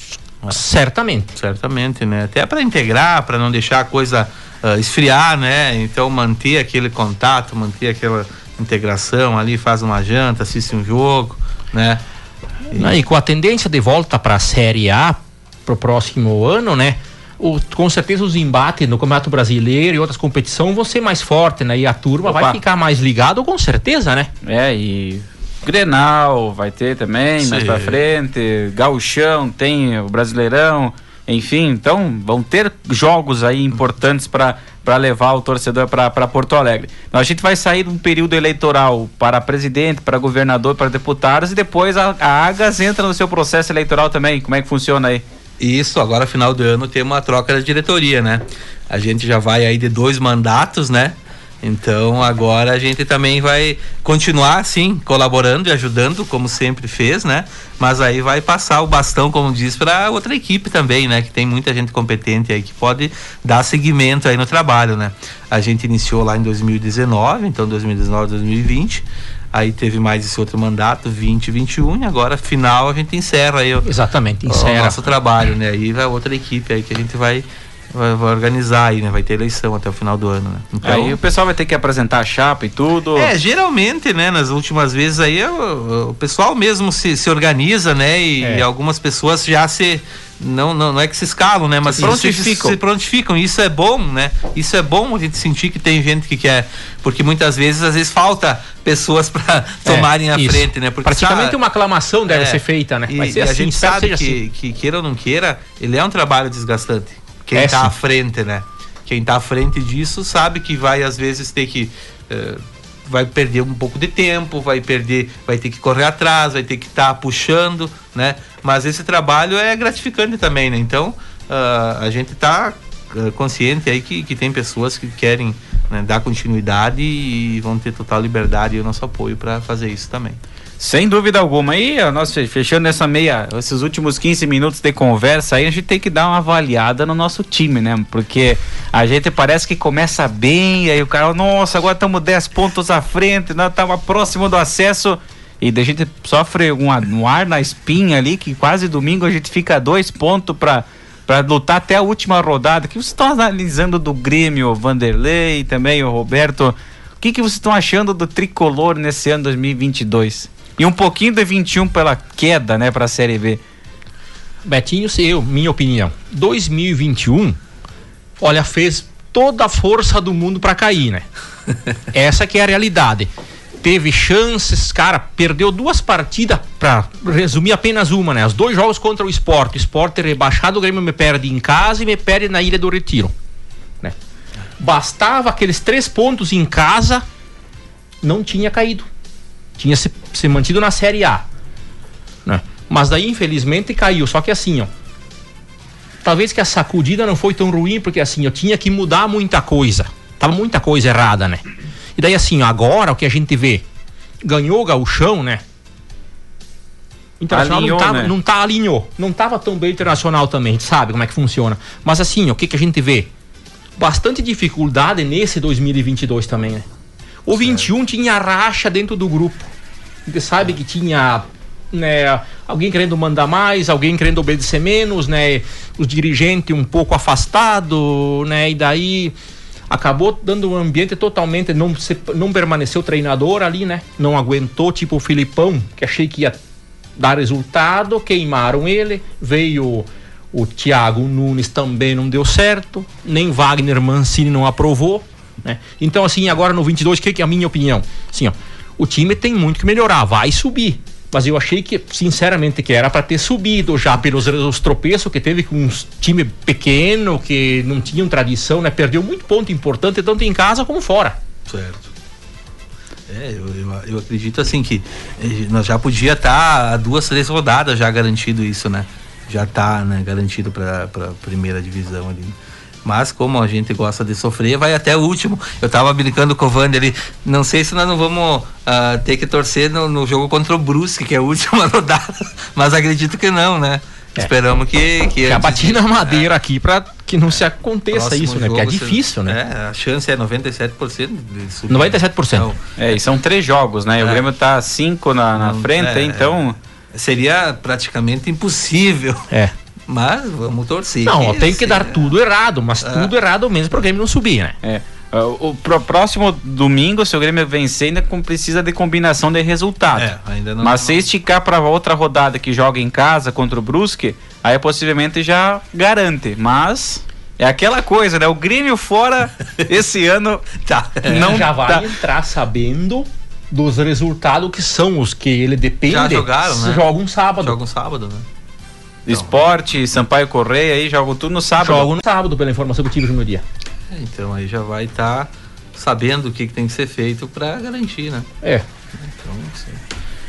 certamente. Certamente, né? Até para integrar, para não deixar a coisa ah, esfriar, né? Então manter aquele contato, manter aquela integração ali, faz uma janta, assiste um jogo, né? Né, E com a tendência de volta para a Série A pro próximo ano, né? O- com certeza os embates no Campeonato Brasileiro e outras competições vão ser mais fortes, né? E a turma Opa. vai ficar mais ligado com certeza, né? É, e Grenal vai ter também mais Sim. pra frente, Gauchão, tem o Brasileirão, enfim, então vão ter jogos aí importantes para para levar o torcedor para Porto Alegre. Então a gente vai sair de um período eleitoral para presidente, para governador, para deputados e depois a, a Agas entra no seu processo eleitoral também. Como é que funciona aí? Isso, agora final do ano tem uma troca da diretoria, né? A gente já vai aí de dois mandatos, né? Então agora a gente também vai continuar assim, colaborando e ajudando, como sempre fez, né? Mas aí vai passar o bastão, como diz, para outra equipe também, né? Que tem muita gente competente aí que pode dar seguimento aí no trabalho, né? A gente iniciou lá em 2019, então 2019, 2020. Aí teve mais esse outro mandato, 20, 21, e agora final a gente encerra aí o, Exatamente, o encerra. nosso trabalho, né? Aí vai outra equipe aí que a gente vai, vai, vai organizar aí, né? Vai ter eleição até o final do ano, né? Então, Aí o pessoal vai ter que apresentar a chapa e tudo. é, geralmente, né, nas últimas vezes aí o, o pessoal mesmo se, se organiza, né, e, É. e algumas pessoas já se não, não, não é que se escalam, né, mas Se prontificam. Se, se prontificam. Isso é bom, né? Isso é bom a gente sentir que tem gente que quer, porque muitas vezes às vezes falta pessoas para tomarem a É, isso. frente, né? Porque Praticamente sabe- uma aclamação deve É. ser feita, né? E, ser e a assim, gente espero sabe que assim. que queira ou não queira, ele é um trabalho desgastante. Quem É, está sim. à frente, né? Quem está à frente disso sabe que vai às vezes ter que eh, vai perder um pouco de tempo, vai perder, vai ter que correr atrás, vai ter que estar puxando, né? Mas esse trabalho é gratificante também, né? Então ah, a gente está consciente aí que, que tem pessoas que querem né, dar continuidade e vão ter total liberdade e o nosso apoio para fazer isso também. Sem dúvida alguma. E nós fe- fechando essa meia, esses últimos 15 minutos de conversa aí, a gente tem que dar uma avaliada no nosso time, né? Porque a gente parece que começa bem, aí o cara, nossa, agora estamos 10 pontos à frente, nós estamos próximo do acesso. E a gente sofre um, um ar na espinha ali, que quase domingo a gente fica dois pontos para para lutar até a última rodada. O que vocês estão analisando do Grêmio, o Vanderlei também o Roberto? O que, que vocês estão achando do tricolor nesse ano 2022? E um pouquinho de 21 pela queda, né, para a Série B. Betinho, se eu, minha opinião. 2021, olha, fez toda a força do mundo pra cair, né? Essa que é a realidade. Teve chances, cara, perdeu duas partidas, pra resumir apenas uma, né? Os dois jogos contra o Sport. O Sport é rebaixado, o Grêmio me perde em casa e me perde na Ilha do Retiro. Né? Bastava aqueles três pontos em casa, não tinha caído. Tinha se, se mantido na Série A. Né? Mas daí, infelizmente, caiu. Só que assim, ó. Talvez que a sacudida não foi tão ruim, porque assim, eu tinha que mudar muita coisa. Tava muita coisa errada, né? E daí, assim, ó, agora o que a gente vê? Ganhou o gauchão, né? Internacional Alinhou, não, tava, né? não tá alinhou. Não tava tão bem internacional também, a gente sabe como é que funciona. Mas assim, ó, o que, que a gente vê? Bastante dificuldade nesse 2022 também, né? O 21 tinha racha dentro do grupo. A gente sabe que tinha né, alguém querendo mandar mais, alguém querendo obedecer menos, né? Os dirigentes um pouco afastado, né? E daí acabou dando um ambiente totalmente não se, não permaneceu o treinador ali, né? Não aguentou, tipo o Filipão, que achei que ia dar resultado, queimaram ele, veio o Thiago Nunes também não deu certo, nem Wagner Mancini não aprovou, né? Então assim, agora no 22, o que, que é a minha opinião? Assim, ó, o time tem muito que melhorar, vai subir. Mas eu achei que, sinceramente, que era para ter subido já pelos os tropeços que teve com um time pequeno, que não tinham tradição, né? Perdeu muito ponto importante, tanto em casa como fora. Certo. É, eu, eu, eu acredito assim que eh, nós já podia estar a duas, três rodadas já garantido isso, né? Já tá, né, garantido para para primeira divisão ali. Mas como a gente gosta de sofrer, vai até o último. Eu tava brincando com o Vander ali, não sei se nós não vamos ah, ter que torcer no, no jogo contra o Brusque, que é a última rodada, mas acredito que não, né? Esperamos que que Já antes bati na madeira aqui para que não se aconteça próximo isso, né? Porque é difícil, né? É, a chance é 97% de subir. 97%. É, e são três jogos, né? O É. Grêmio tá cinco na, na Não, frente, é, então. Seria praticamente impossível. É. Mas vamos torcer. Não, tem que dar tudo errado, mas tudo errado mesmo pro Grêmio não subir, né? É. Uh, O pro próximo domingo, se o Grêmio vencer, ainda com- precisa de combinação de resultado. É, ainda não- Mas se esticar para outra rodada que joga em casa contra o Brusque, aí possivelmente já garante. Mas É aquela coisa, né? O Grêmio fora esse ano tá. não já vai tá. entrar sabendo dos resultados que são os que ele depende. Já jogaram, né? Jogam sábado. Jogam sábado, né? Esporte, Sampaio Correia aí jogam tudo no sábado. Jogam no sábado, pela informação que eu tive no meu dia. É, então aí já vai estar sabendo o que, que tem que ser feito para garantir, né? É. Então, assim,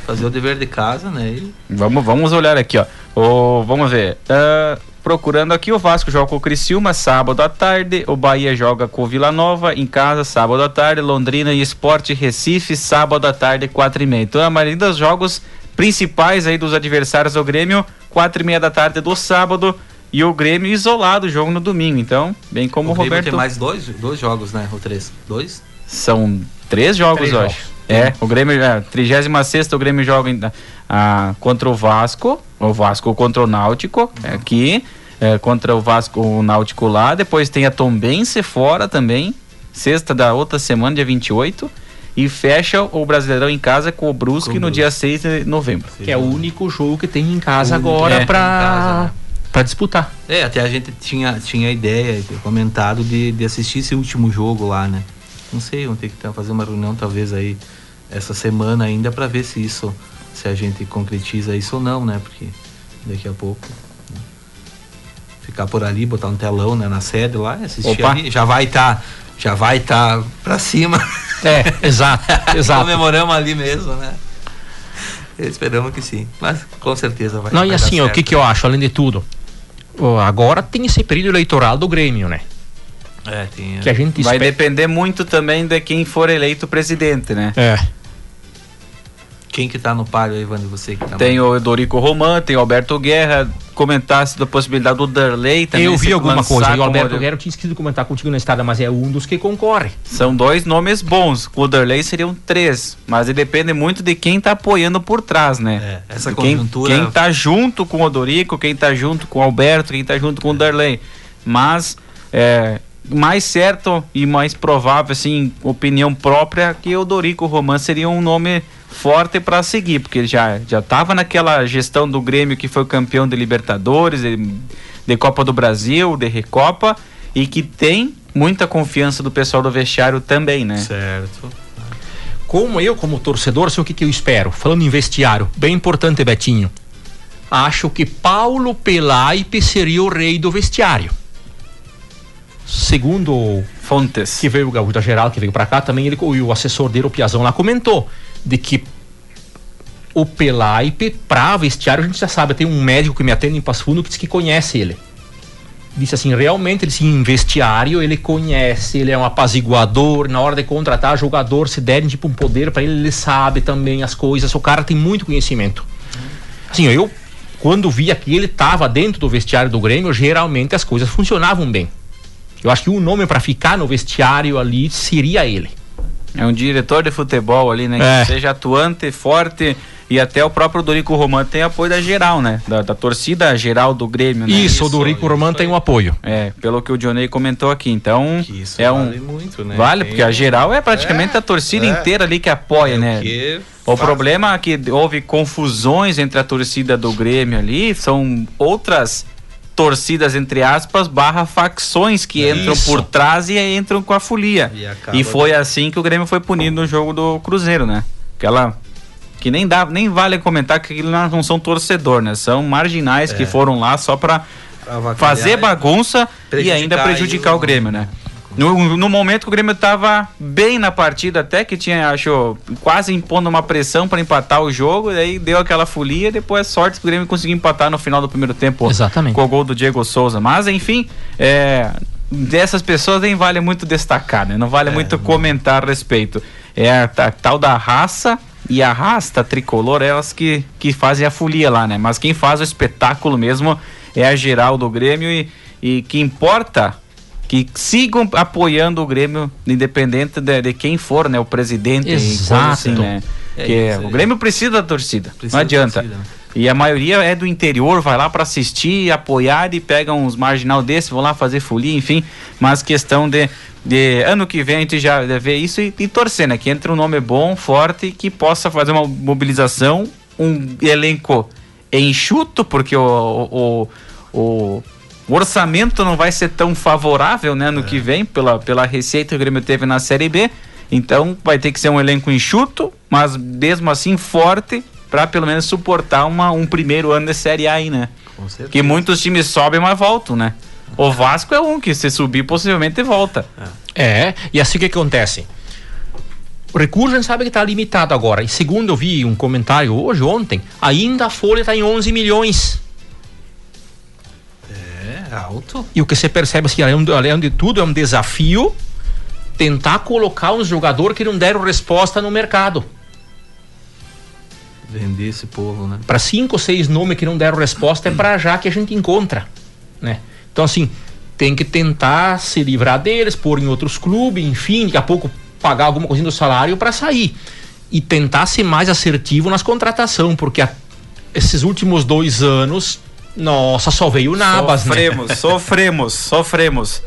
fazer o dever de casa, né? E Vamos, vamos olhar aqui, ó. O, vamos ver. Ah, procurando aqui, o Vasco joga com o Criciúma sábado à tarde. O Bahia joga com o Vila Nova em casa sábado à tarde. Londrina e Esporte Recife sábado à tarde, quatro e meia. Então a maioria dos jogos principais aí dos adversários do Grêmio, quatro e meia da tarde do sábado. E o Grêmio isolado, o jogo no domingo. Então, bem como o, o Roberto. tem mais dois, dois jogos, né? Ou três? Dois? São três jogos, Três eu jogos. acho. É, o Grêmio, é, 36 o Grêmio joga em- ah, contra o Vasco, o Vasco contra o Náutico, é, aqui, é, contra o Vasco, o Náutico lá, depois tem a Tombense fora também, sexta da outra semana, dia 28, e fecha o Brasileirão em casa com o Brusque no dia 6 de novembro. Que é o único jogo que tem em casa agora é, pra, em casa, né? pra disputar. É, até a gente tinha, tinha a ideia, comentado de, de assistir esse último jogo lá, né? Não sei, vamos ter que tá- fazer uma reunião talvez aí essa semana ainda para ver se isso, se a gente concretiza isso ou não, né? Porque daqui a pouco né? ficar por ali, botar um telão né, na sede lá, assistir Opa. ali, já vai estar, já vai estar tá para cima. É, exato, exato. Comemoramos ali mesmo, né? Esperamos que sim, mas com certeza vai. Não, vai e dar assim, ó, o que, que eu acho, além de tudo? ó, agora tem esse período eleitoral do Grêmio, né? É, tem. Que a gente Vai espera- depender muito também de quem for eleito presidente, né? É. Quem que tá no páreo aí, Vando, você que tá Tem no... o Dorico Roman, tem o Alberto Guerra, comentasse da possibilidade do Darley também. eu vi alguma coisa. E o como- Alberto Guerra eu tinha esquecido de comentar contigo na estrada, mas é um dos que concorre. São dois nomes bons. Com o Darley seriam três. Mas ele depende muito de quem tá apoiando por trás, né? É, essa De quem, conjuntura- Quem tá junto com o Dorico, quem tá junto com o Alberto, quem tá junto com o Darley. Mas é mais certo e mais provável, assim, opinião própria, que o Dorico Roman seria um nome forte para seguir, porque ele já já tava naquela gestão do Grêmio que foi campeão de Libertadores, de, de Copa do Brasil, de Recopa e que tem muita confiança do pessoal do vestiário também, né? Certo. Como eu, como torcedor, sei o que, que eu espero. Falando em vestiário, bem importante, Betinho. Acho que Paulo Pelaipe seria o rei do vestiário. Segundo fontes que veio o Gaúcho da Geral, que veio pra cá, também ele e o assessor dele, o Piazão lá comentou de que o Pelaipe, pra vestiário, a gente já sabe, tem um médico que me atende em Passo Fundo que diz que conhece ele. Disse assim, realmente, ele sim, em vestiário, ele conhece, ele é um apaziguador, na hora de contratar jogador, se derem tipo um poder pra ele, ele sabe também as coisas, o cara tem muito conhecimento. Assim, eu, quando via que ele tava dentro do vestiário do Grêmio, geralmente as coisas funcionavam bem. Eu acho que o nome pra ficar no vestiário ali seria ele. É um diretor de futebol ali, né? É. Que seja atuante, forte e até o próprio Dorico Romano tem apoio da geral, né? Da, da torcida geral do Grêmio, né? Isso, o Dorico Romano tem um apoio. É, pelo que o Johnny comentou aqui. Então, isso é um vale muito, né? Vale, Tem porque a um- geral é praticamente É, a torcida é. inteira ali que apoia, né? que O faz- problema é que houve confusões entre a torcida do Grêmio ali, são outras torcidas, entre aspas, barra facções que entram Isso. por trás e entram com a folia. E E foi assim que o Grêmio foi punido no jogo do Cruzeiro, né? Aquela que nem dá, nem vale comentar que eles não são torcedor, né? São marginais que É. foram lá só avacalhar fazer e bagunça e prejudicar ainda prejudicar aí o Grêmio, né? No, no momento que o Grêmio tava bem na partida, até que tinha, acho, quase impondo uma pressão para empatar o jogo, e aí deu aquela folia, depois sorte que o Grêmio conseguiu empatar no final do primeiro tempo Exatamente. com o gol do Diego Souza. Mas, enfim, é, dessas pessoas nem vale muito destacar, né? Não vale muito comentar a respeito. É a, ta- tal da raça e a rasta tricolor, elas que, que fazem a folia lá, né? Mas quem faz o espetáculo mesmo é a geral do Grêmio e, e que importa que sigam apoiando o Grêmio, independente de, de quem for, né? O presidente, Exato. assim, né? É que isso o. Grêmio precisa da torcida, Precisa não adianta. torcida, né? E a maioria é do interior, vai lá para assistir, apoiar e pega uns marginal desse, vão lá fazer folia, enfim. Mas questão de, de ano que vem a gente já vê isso e, e torcer, né? Que entre um nome bom, forte, que possa fazer uma mobilização, um elenco enxuto, porque o, o, o, o orçamento não vai ser tão favorável, né, no que vem, pela, pela receita que o Grêmio teve na Série B. Então vai ter que ser um elenco enxuto, mas mesmo assim forte, para pelo menos suportar uma, um primeiro ano de Série A aí, né? Com certeza. Que muitos times sobem, mas voltam, né? O Vasco é um que se subir possivelmente volta. É, e assim o que acontece? O recurso a gente sabe que está limitado agora. E segundo eu vi um comentário hoje, ontem, ainda a folha está em 11 milhões. É, alto. E o que você percebe assim, além, além de tudo, é um desafio tentar colocar uns jogadores que não deram resposta no mercado. Vender esse povo, né? Para cinco ou seis nomes que não deram resposta, é para já que a gente encontra, né? Então assim, tem que tentar se livrar deles, pôr em outros clubes, enfim, daqui a pouco pagar alguma coisinha do salário para sair e tentar ser mais assertivo nas contratações, porque a- esses últimos dois anos, nossa, só veio nabas, Sofremos, né? sofremos, sofremos.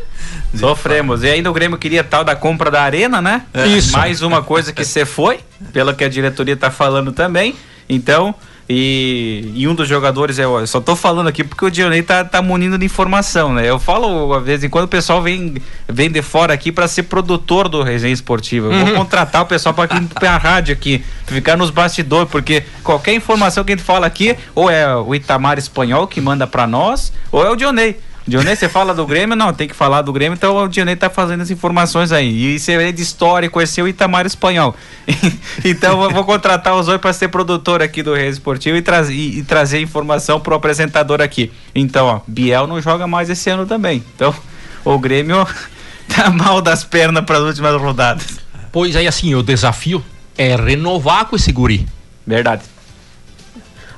Sofremos. E ainda o Grêmio queria tal da compra da arena, né? Isso. Mais uma coisa que você foi, pelo que a diretoria tá falando também. Então, e, e um dos jogadores, eu, eu só tô falando aqui porque o Dionei tá, tá munindo de informação, né? Eu falo, às vezes em quando o pessoal vem, vem de fora aqui para ser produtor do Resenha Esportiva. Eu vou Uhum. contratar o pessoal para pra rádio aqui, ficar nos bastidores, porque qualquer informação que a gente fala aqui, ou é o Itamar Espanhol que manda para nós, ou é o Dionei. Dionei, você fala do Grêmio? Não, tem que falar do Grêmio, então o Dionei tá fazendo as informações aí. E você é de história, conheceu o Itamar Espanhol. então eu vou contratar os dois para ser produtor aqui do Reis Esportivo e, traz, e, e trazer informação pro apresentador aqui. Então, ó, Biel não joga mais esse ano também. Então, o Grêmio tá mal das pernas para as últimas rodadas. Pois aí, assim, o desafio é renovar com esse guri. Verdade.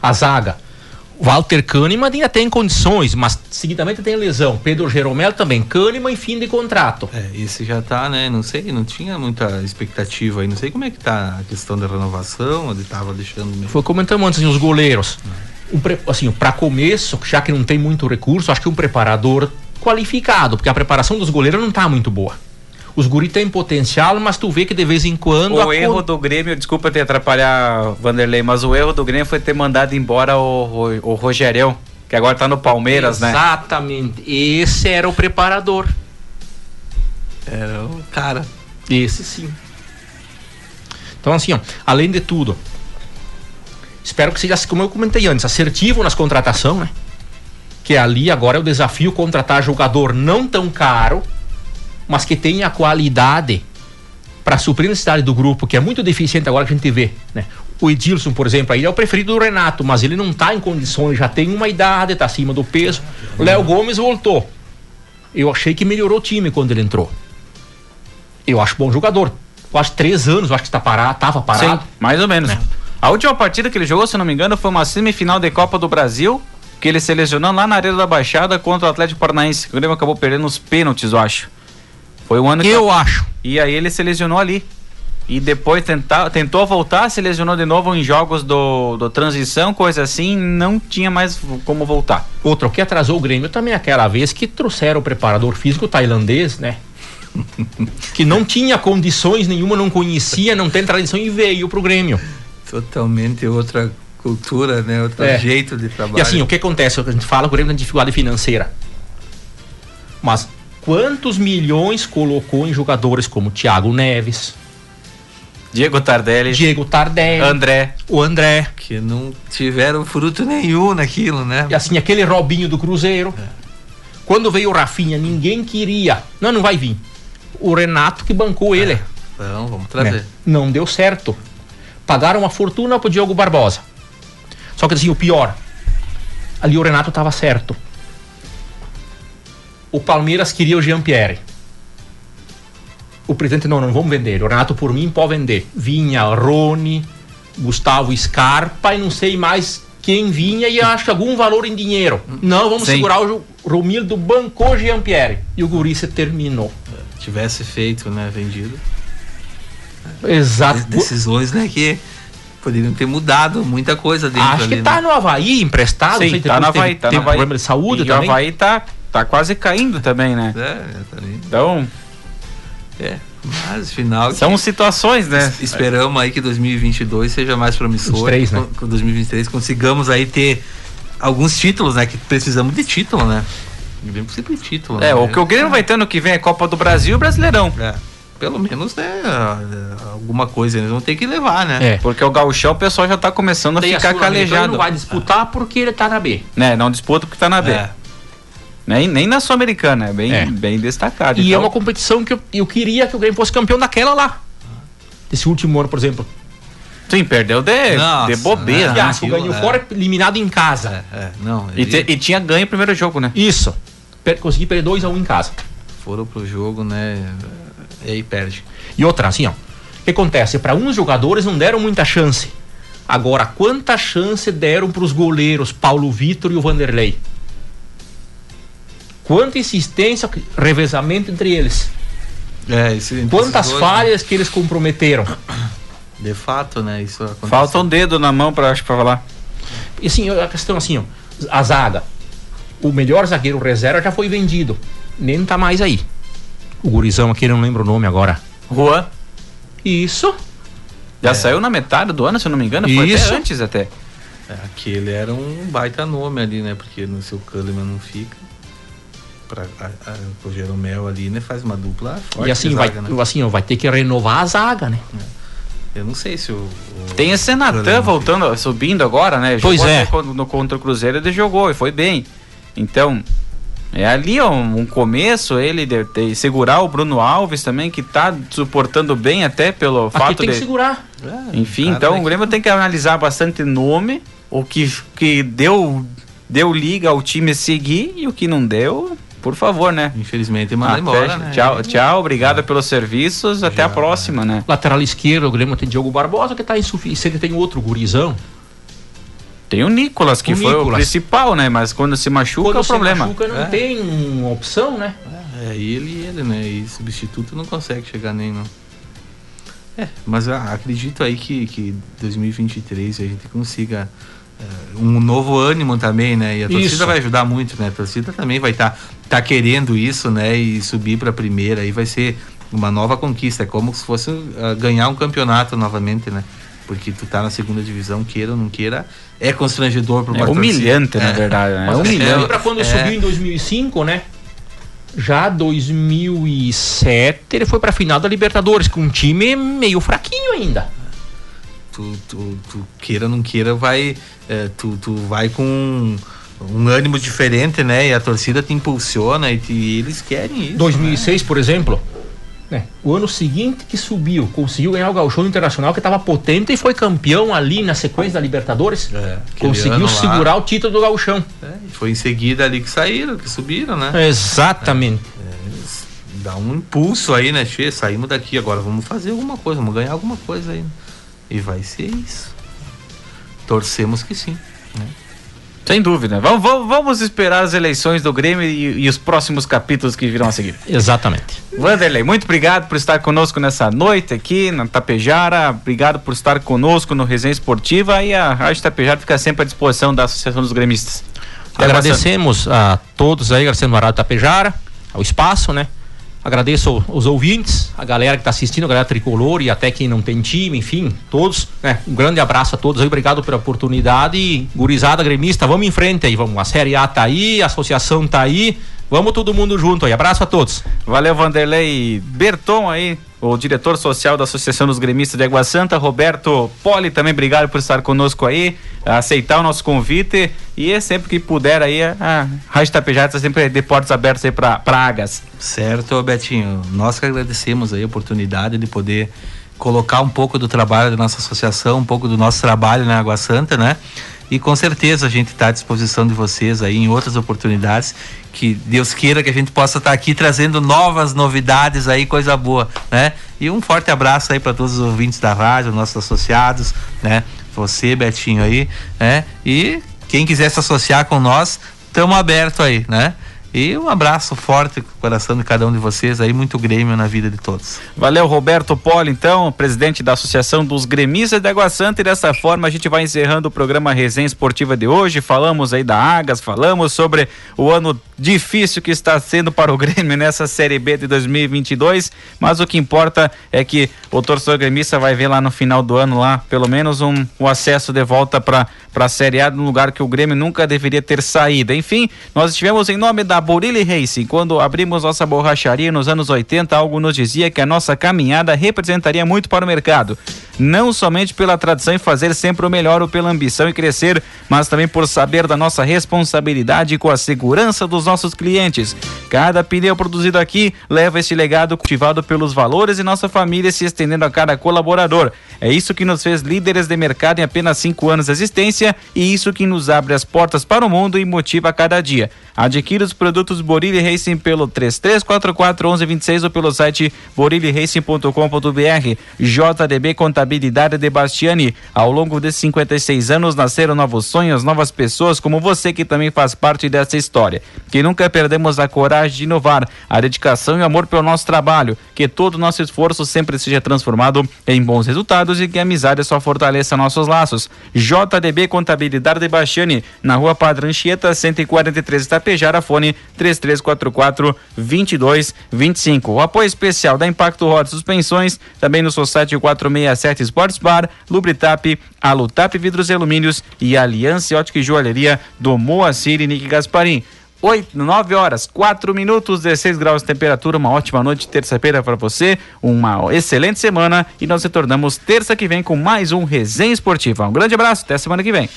A zaga. Walter Kahneman ainda tem condições, mas seguidamente tem lesão. Pedro Jeromel também. Kahneman em fim de contrato. É, esse já tá, né? Não sei, não tinha muita expectativa aí. Não sei como é que tá a questão da renovação, ele tava deixando meio. Foi comentando antes, assim, os goleiros. Um pre- assim, para começo, já que não tem muito recurso, acho que um preparador qualificado, porque a preparação dos goleiros não tá muito boa. Os guri têm potencial, mas tu vê que de vez em quando. O a erro do Grêmio, desculpa te atrapalhar, Vanderlei, mas o erro do Grêmio foi ter mandado embora o, o Rogerião, que agora tá no Palmeiras, né? Exatamente. Esse era o preparador. Era o cara. Esse sim. Então, assim, ó, além de tudo, espero que seja, como eu comentei antes, assertivo nas contratações, né? Que ali agora é o desafio contratar jogador não tão caro, mas que tenha qualidade para suprir a necessidade do grupo, que é muito deficiente agora que a gente vê, né? O Edilson, por exemplo, aí é o preferido do Renato, mas ele não tá em condições, já tem uma idade, tá acima do peso. O Léo Gomes voltou. Eu achei que melhorou o time quando ele entrou. Eu acho bom jogador. Acho três anos, eu acho que tá parado, tava parado. Sim, mais ou menos. A última partida que ele jogou, se não me engano, foi uma semifinal de Copa do Brasil, que ele selecionou lá na Arena da Baixada contra o Atlético Paranaense. O Grêmio acabou perdendo os pênaltis, eu acho. Foi o ano que. Eu acho. E aí ele selecionou ali. E depois tentar, tentou voltar, se lesionou de novo em jogos do, do transição, coisa assim, não tinha mais como voltar. Outro que atrasou o Grêmio também é aquela vez que trouxeram o preparador físico tailandês, né? que não tinha condições nenhuma, não conhecia, não tem tradição e veio pro Grêmio. Totalmente outra cultura, né? Outro É. jeito de trabalhar. E assim, o que acontece? A gente fala o Grêmio tem dificuldade financeira. Mas quantos milhões colocou em jogadores como Thiago Neves, Diego Tardelli, Diego Tardelli, André. o André. Que não tiveram fruto nenhum naquilo, né? E assim, aquele Robinho do Cruzeiro. Quando veio o Rafinha, ninguém queria. Não, não vai vir. O Renato que bancou ele. Então, vamos trazer. né? Não deu certo. Pagaram uma fortuna pro Diogo Barbosa. Só que assim, o pior. Ali o Renato tava certo. O Palmeiras queria o Jean-Pierre. O presidente, não, não vamos vender. O Renato, por mim, pode vender. Vinha Rony, Gustavo Scarpa e não sei mais quem vinha e acho que algum valor em dinheiro. Não, vamos Sim. segurar o Romildo bancou Jean-Pierre. E o Guri se terminou. Tivesse feito, né? Vendido. Exato. Decisões, né? Que poderiam ter mudado muita coisa dentro Acho ali, que tá né? no Havaí emprestado. Sim, sei, tá no Havaí, tá no Havaí. problema de saúde e também. o Havaí tá, tá quase caindo também, né? É, tá ali. Então, É, mas final. são situações, né? Esperamos aí que 2022 seja mais promissor. 23, né? Com- Com 2023 consigamos aí ter alguns títulos, né? Que precisamos de título, né? E vem possível título. É, né? o que o Grêmio vai ter ano que vem é Copa do Brasil e Brasileirão. É. Pelo menos, né, alguma coisa eles vão ter que levar, né? É. Porque o gauchão, o pessoal já tá começando a Daí ficar Sul-Americana calejado. não vai disputar porque ele tá na B. Né, não disputa porque tá na B. É. Nem, nem na Sul-Americana, é bem, É. bem destacado. E é Então, uma competição que eu, eu queria que o Grêmio fosse campeão daquela lá. Esse último ano, por exemplo. Sim, perdeu de, Nossa, de bobeira. né? né? Fiasco, aquilo, ganhou é. fora, eliminado em casa. É, não. E, te- e tinha ganho o primeiro jogo, né? Isso. Per consegui perder 2x1 em casa. Foram pro jogo, né? E aí perde. E outra, assim, ó. O que acontece? Para uns jogadores não deram muita chance. Agora, quanta chance deram para os goleiros Paulo Vitor e o Vanderlei? Quanta insistência, revezamento entre eles. É, esse, entre Quantas dois, né? falhas que eles comprometeram. De fato, né? Isso aconteceu. Falta um dedo na mão pra falar. E assim, a questão assim, ó, a zaga. O melhor zagueiro reserva já foi vendido. Nem tá mais aí. O gurizão aqui, eu não lembro o nome agora. Juan. Isso. Já saiu na metade do ano, se eu não me engano. Foi Isso. até antes até. É, aquele era um baita nome ali, né? Porque no seu Kahneman não fica. Pra, a, a, o Jeromel ali, né? Faz uma dupla forte. e assim, de vai, zaga, né? assim, ó, vai ter que renovar a zaga, né? Eu não sei se o. o Tem esse Natan voltando, subindo agora, né? Pois Jogou é. No contra o Cruzeiro ele jogou e foi bem. Então, é ali ó, um começo, ele de, de segurar o Bruno Alves também, que tá suportando bem até pelo Aqui fato tem de. que segurar. Enfim, cara, então né, o Grêmio tem que analisar bastante nome, o que, que deu, deu liga ao time seguir e o que não deu, por favor, né? Infelizmente manda Ah, embora, né? Tchau, tchau, obrigado pelos serviços, até a próxima, né? Lateral esquerdo, o Grêmio tem Diogo Barbosa, que tá insuficiente. Tem outro gurizão. Tem o Nicolas, que O foi o Nicolas. principal, né? Mas quando se machuca é Quando o se problema. machuca, não É. tem uma opção, né? É ele e ele, né? E substituto não consegue chegar nem não. É, mas eu acredito aí que, que 2023 a gente consiga é, um novo ânimo também, né? E a torcida Isso. vai ajudar muito, né? A torcida também vai estar tá, querendo isso, né? E subir para a primeira aí vai ser uma nova conquista, é como se fosse ah, ganhar um campeonato novamente, né? Porque tu tá na segunda divisão, queira ou não queira, é constrangedor para É humilhante, na verdade, né? É Mas humilhante. lembra quando É. subiu em 2005, né? Já 2007 ele foi pra final da Libertadores com um time meio fraquinho ainda. Tu, tu, tu queira ou não queira, vai, é, tu, tu vai com um, um ânimo diferente, né? E a torcida te impulsiona e, te- e eles querem isso. 2006, por exemplo, né? O ano seguinte que subiu, conseguiu ganhar o Gauchão Internacional que estava potente e foi campeão ali na sequência da Libertadores. ano conseguiu lá. segurar o título do Gauchão. É, foi em seguida ali que saíram, que subiram, né? Exatamente. eles dá um impulso aí, né? Che, saímos daqui, agora vamos fazer alguma coisa, vamos ganhar alguma coisa aí. E vai ser isso. Torcemos que sim. Né? Sem dúvida. Vamos, vamos, vamos esperar as eleições do Grêmio e, e os próximos capítulos que virão a seguir. Exatamente. Vanderlei, muito obrigado por estar conosco nessa noite aqui na Tapejara. Obrigado por estar conosco no Resenha Esportiva e a Rádio Tapejara fica sempre à disposição da Associação dos Gremistas. Até Agradecemos a todos aí, agradecendo a Rádio Tapejara, ao espaço, né? Agradeço os ouvintes, a galera que está assistindo, a galera tricolor e até quem não tem time, enfim, todos. né? Um grande abraço a todos aí, obrigado pela oportunidade. E, gurizada gremista, vamos em frente aí, vamos. A Série A tá aí, a associação tá aí, vamos todo mundo junto aí. Abraço a todos. Valeu, Vanderlei Berton aí, o diretor social da Associação dos Gremistas de Água Santa. Roberto Poli também, obrigado por estar conosco aí, aceitar o nosso convite. E é sempre que puder aí, a Rádio Tapejara está sempre de portas abertas aí para Águas. Certo, Betinho. Nós que agradecemos aí a oportunidade de poder colocar um pouco do trabalho da nossa associação, um pouco do nosso trabalho na Água Santa, né? E com certeza a gente está à disposição de vocês aí em outras oportunidades. Que Deus queira que a gente possa estar aqui trazendo novas novidades aí, coisa boa, né? E um forte abraço aí para todos os ouvintes da rádio, nossos associados, né? Você, Betinho aí, né? E quem quiser se associar com nós, estamos abertos aí, né? E um abraço forte no coração de cada um de vocês aí, muito Grêmio na vida de todos. Valeu, Roberto Poli, então, presidente da Associação dos Gremistas de Água Santa. E dessa forma a gente vai encerrando o programa Resenha Esportiva de hoje. Falamos aí da Águas, falamos sobre o ano difícil que está sendo para o Grêmio nessa Série B de 2022, mas o que importa é que o torcedor gremista vai ver lá no final do ano lá, pelo menos um, um acesso de volta para para a Série A, num lugar que o Grêmio nunca deveria ter saído. Enfim, nós estivemos em nome da Borilli Racing. Quando abrimos nossa borracharia nos anos 80, algo nos dizia que a nossa caminhada representaria muito para o mercado. Não somente pela tradição em fazer sempre o melhor ou pela ambição em crescer, mas também por saber da nossa responsabilidade com a segurança dos nossos clientes. Cada pneu produzido aqui leva esse legado cultivado pelos valores e nossa família se estendendo a cada colaborador. É isso que nos fez líderes de mercado em apenas cinco anos de existência e isso que nos abre as portas para o mundo e motiva a cada dia. Adquira os produtos Borilli Racing pelo 3344 1126 ou pelo site boriliracing.com.br. JDB Contabilidade de Bastiani. Ao longo desses 56 anos nasceram novos sonhos, novas pessoas como você que também faz parte dessa história. Que nunca perdemos a coragem de inovar, a dedicação e o amor pelo nosso trabalho. Que todo o nosso esforço sempre seja transformado em bons resultados e que a amizade só fortaleça nossos laços. JDB Contabilidade de Bastiani, na rua Padre Anchieta, 143 Itapejara, fone 3344 2225. O apoio especial da Impacto Rodas Suspensões, também no Society 467 Sports Bar, Lubritap, Alutap Vidros e Alumínios e Aliança Ótica e Joalheria do Moacir e Nick Gasparim. 8, 9 horas, 4 minutos, 16 graus de temperatura. Uma ótima noite terça-feira para você. Uma excelente semana. E nós retornamos terça que vem com mais um Resenha Esportiva. Um grande abraço, até semana que vem.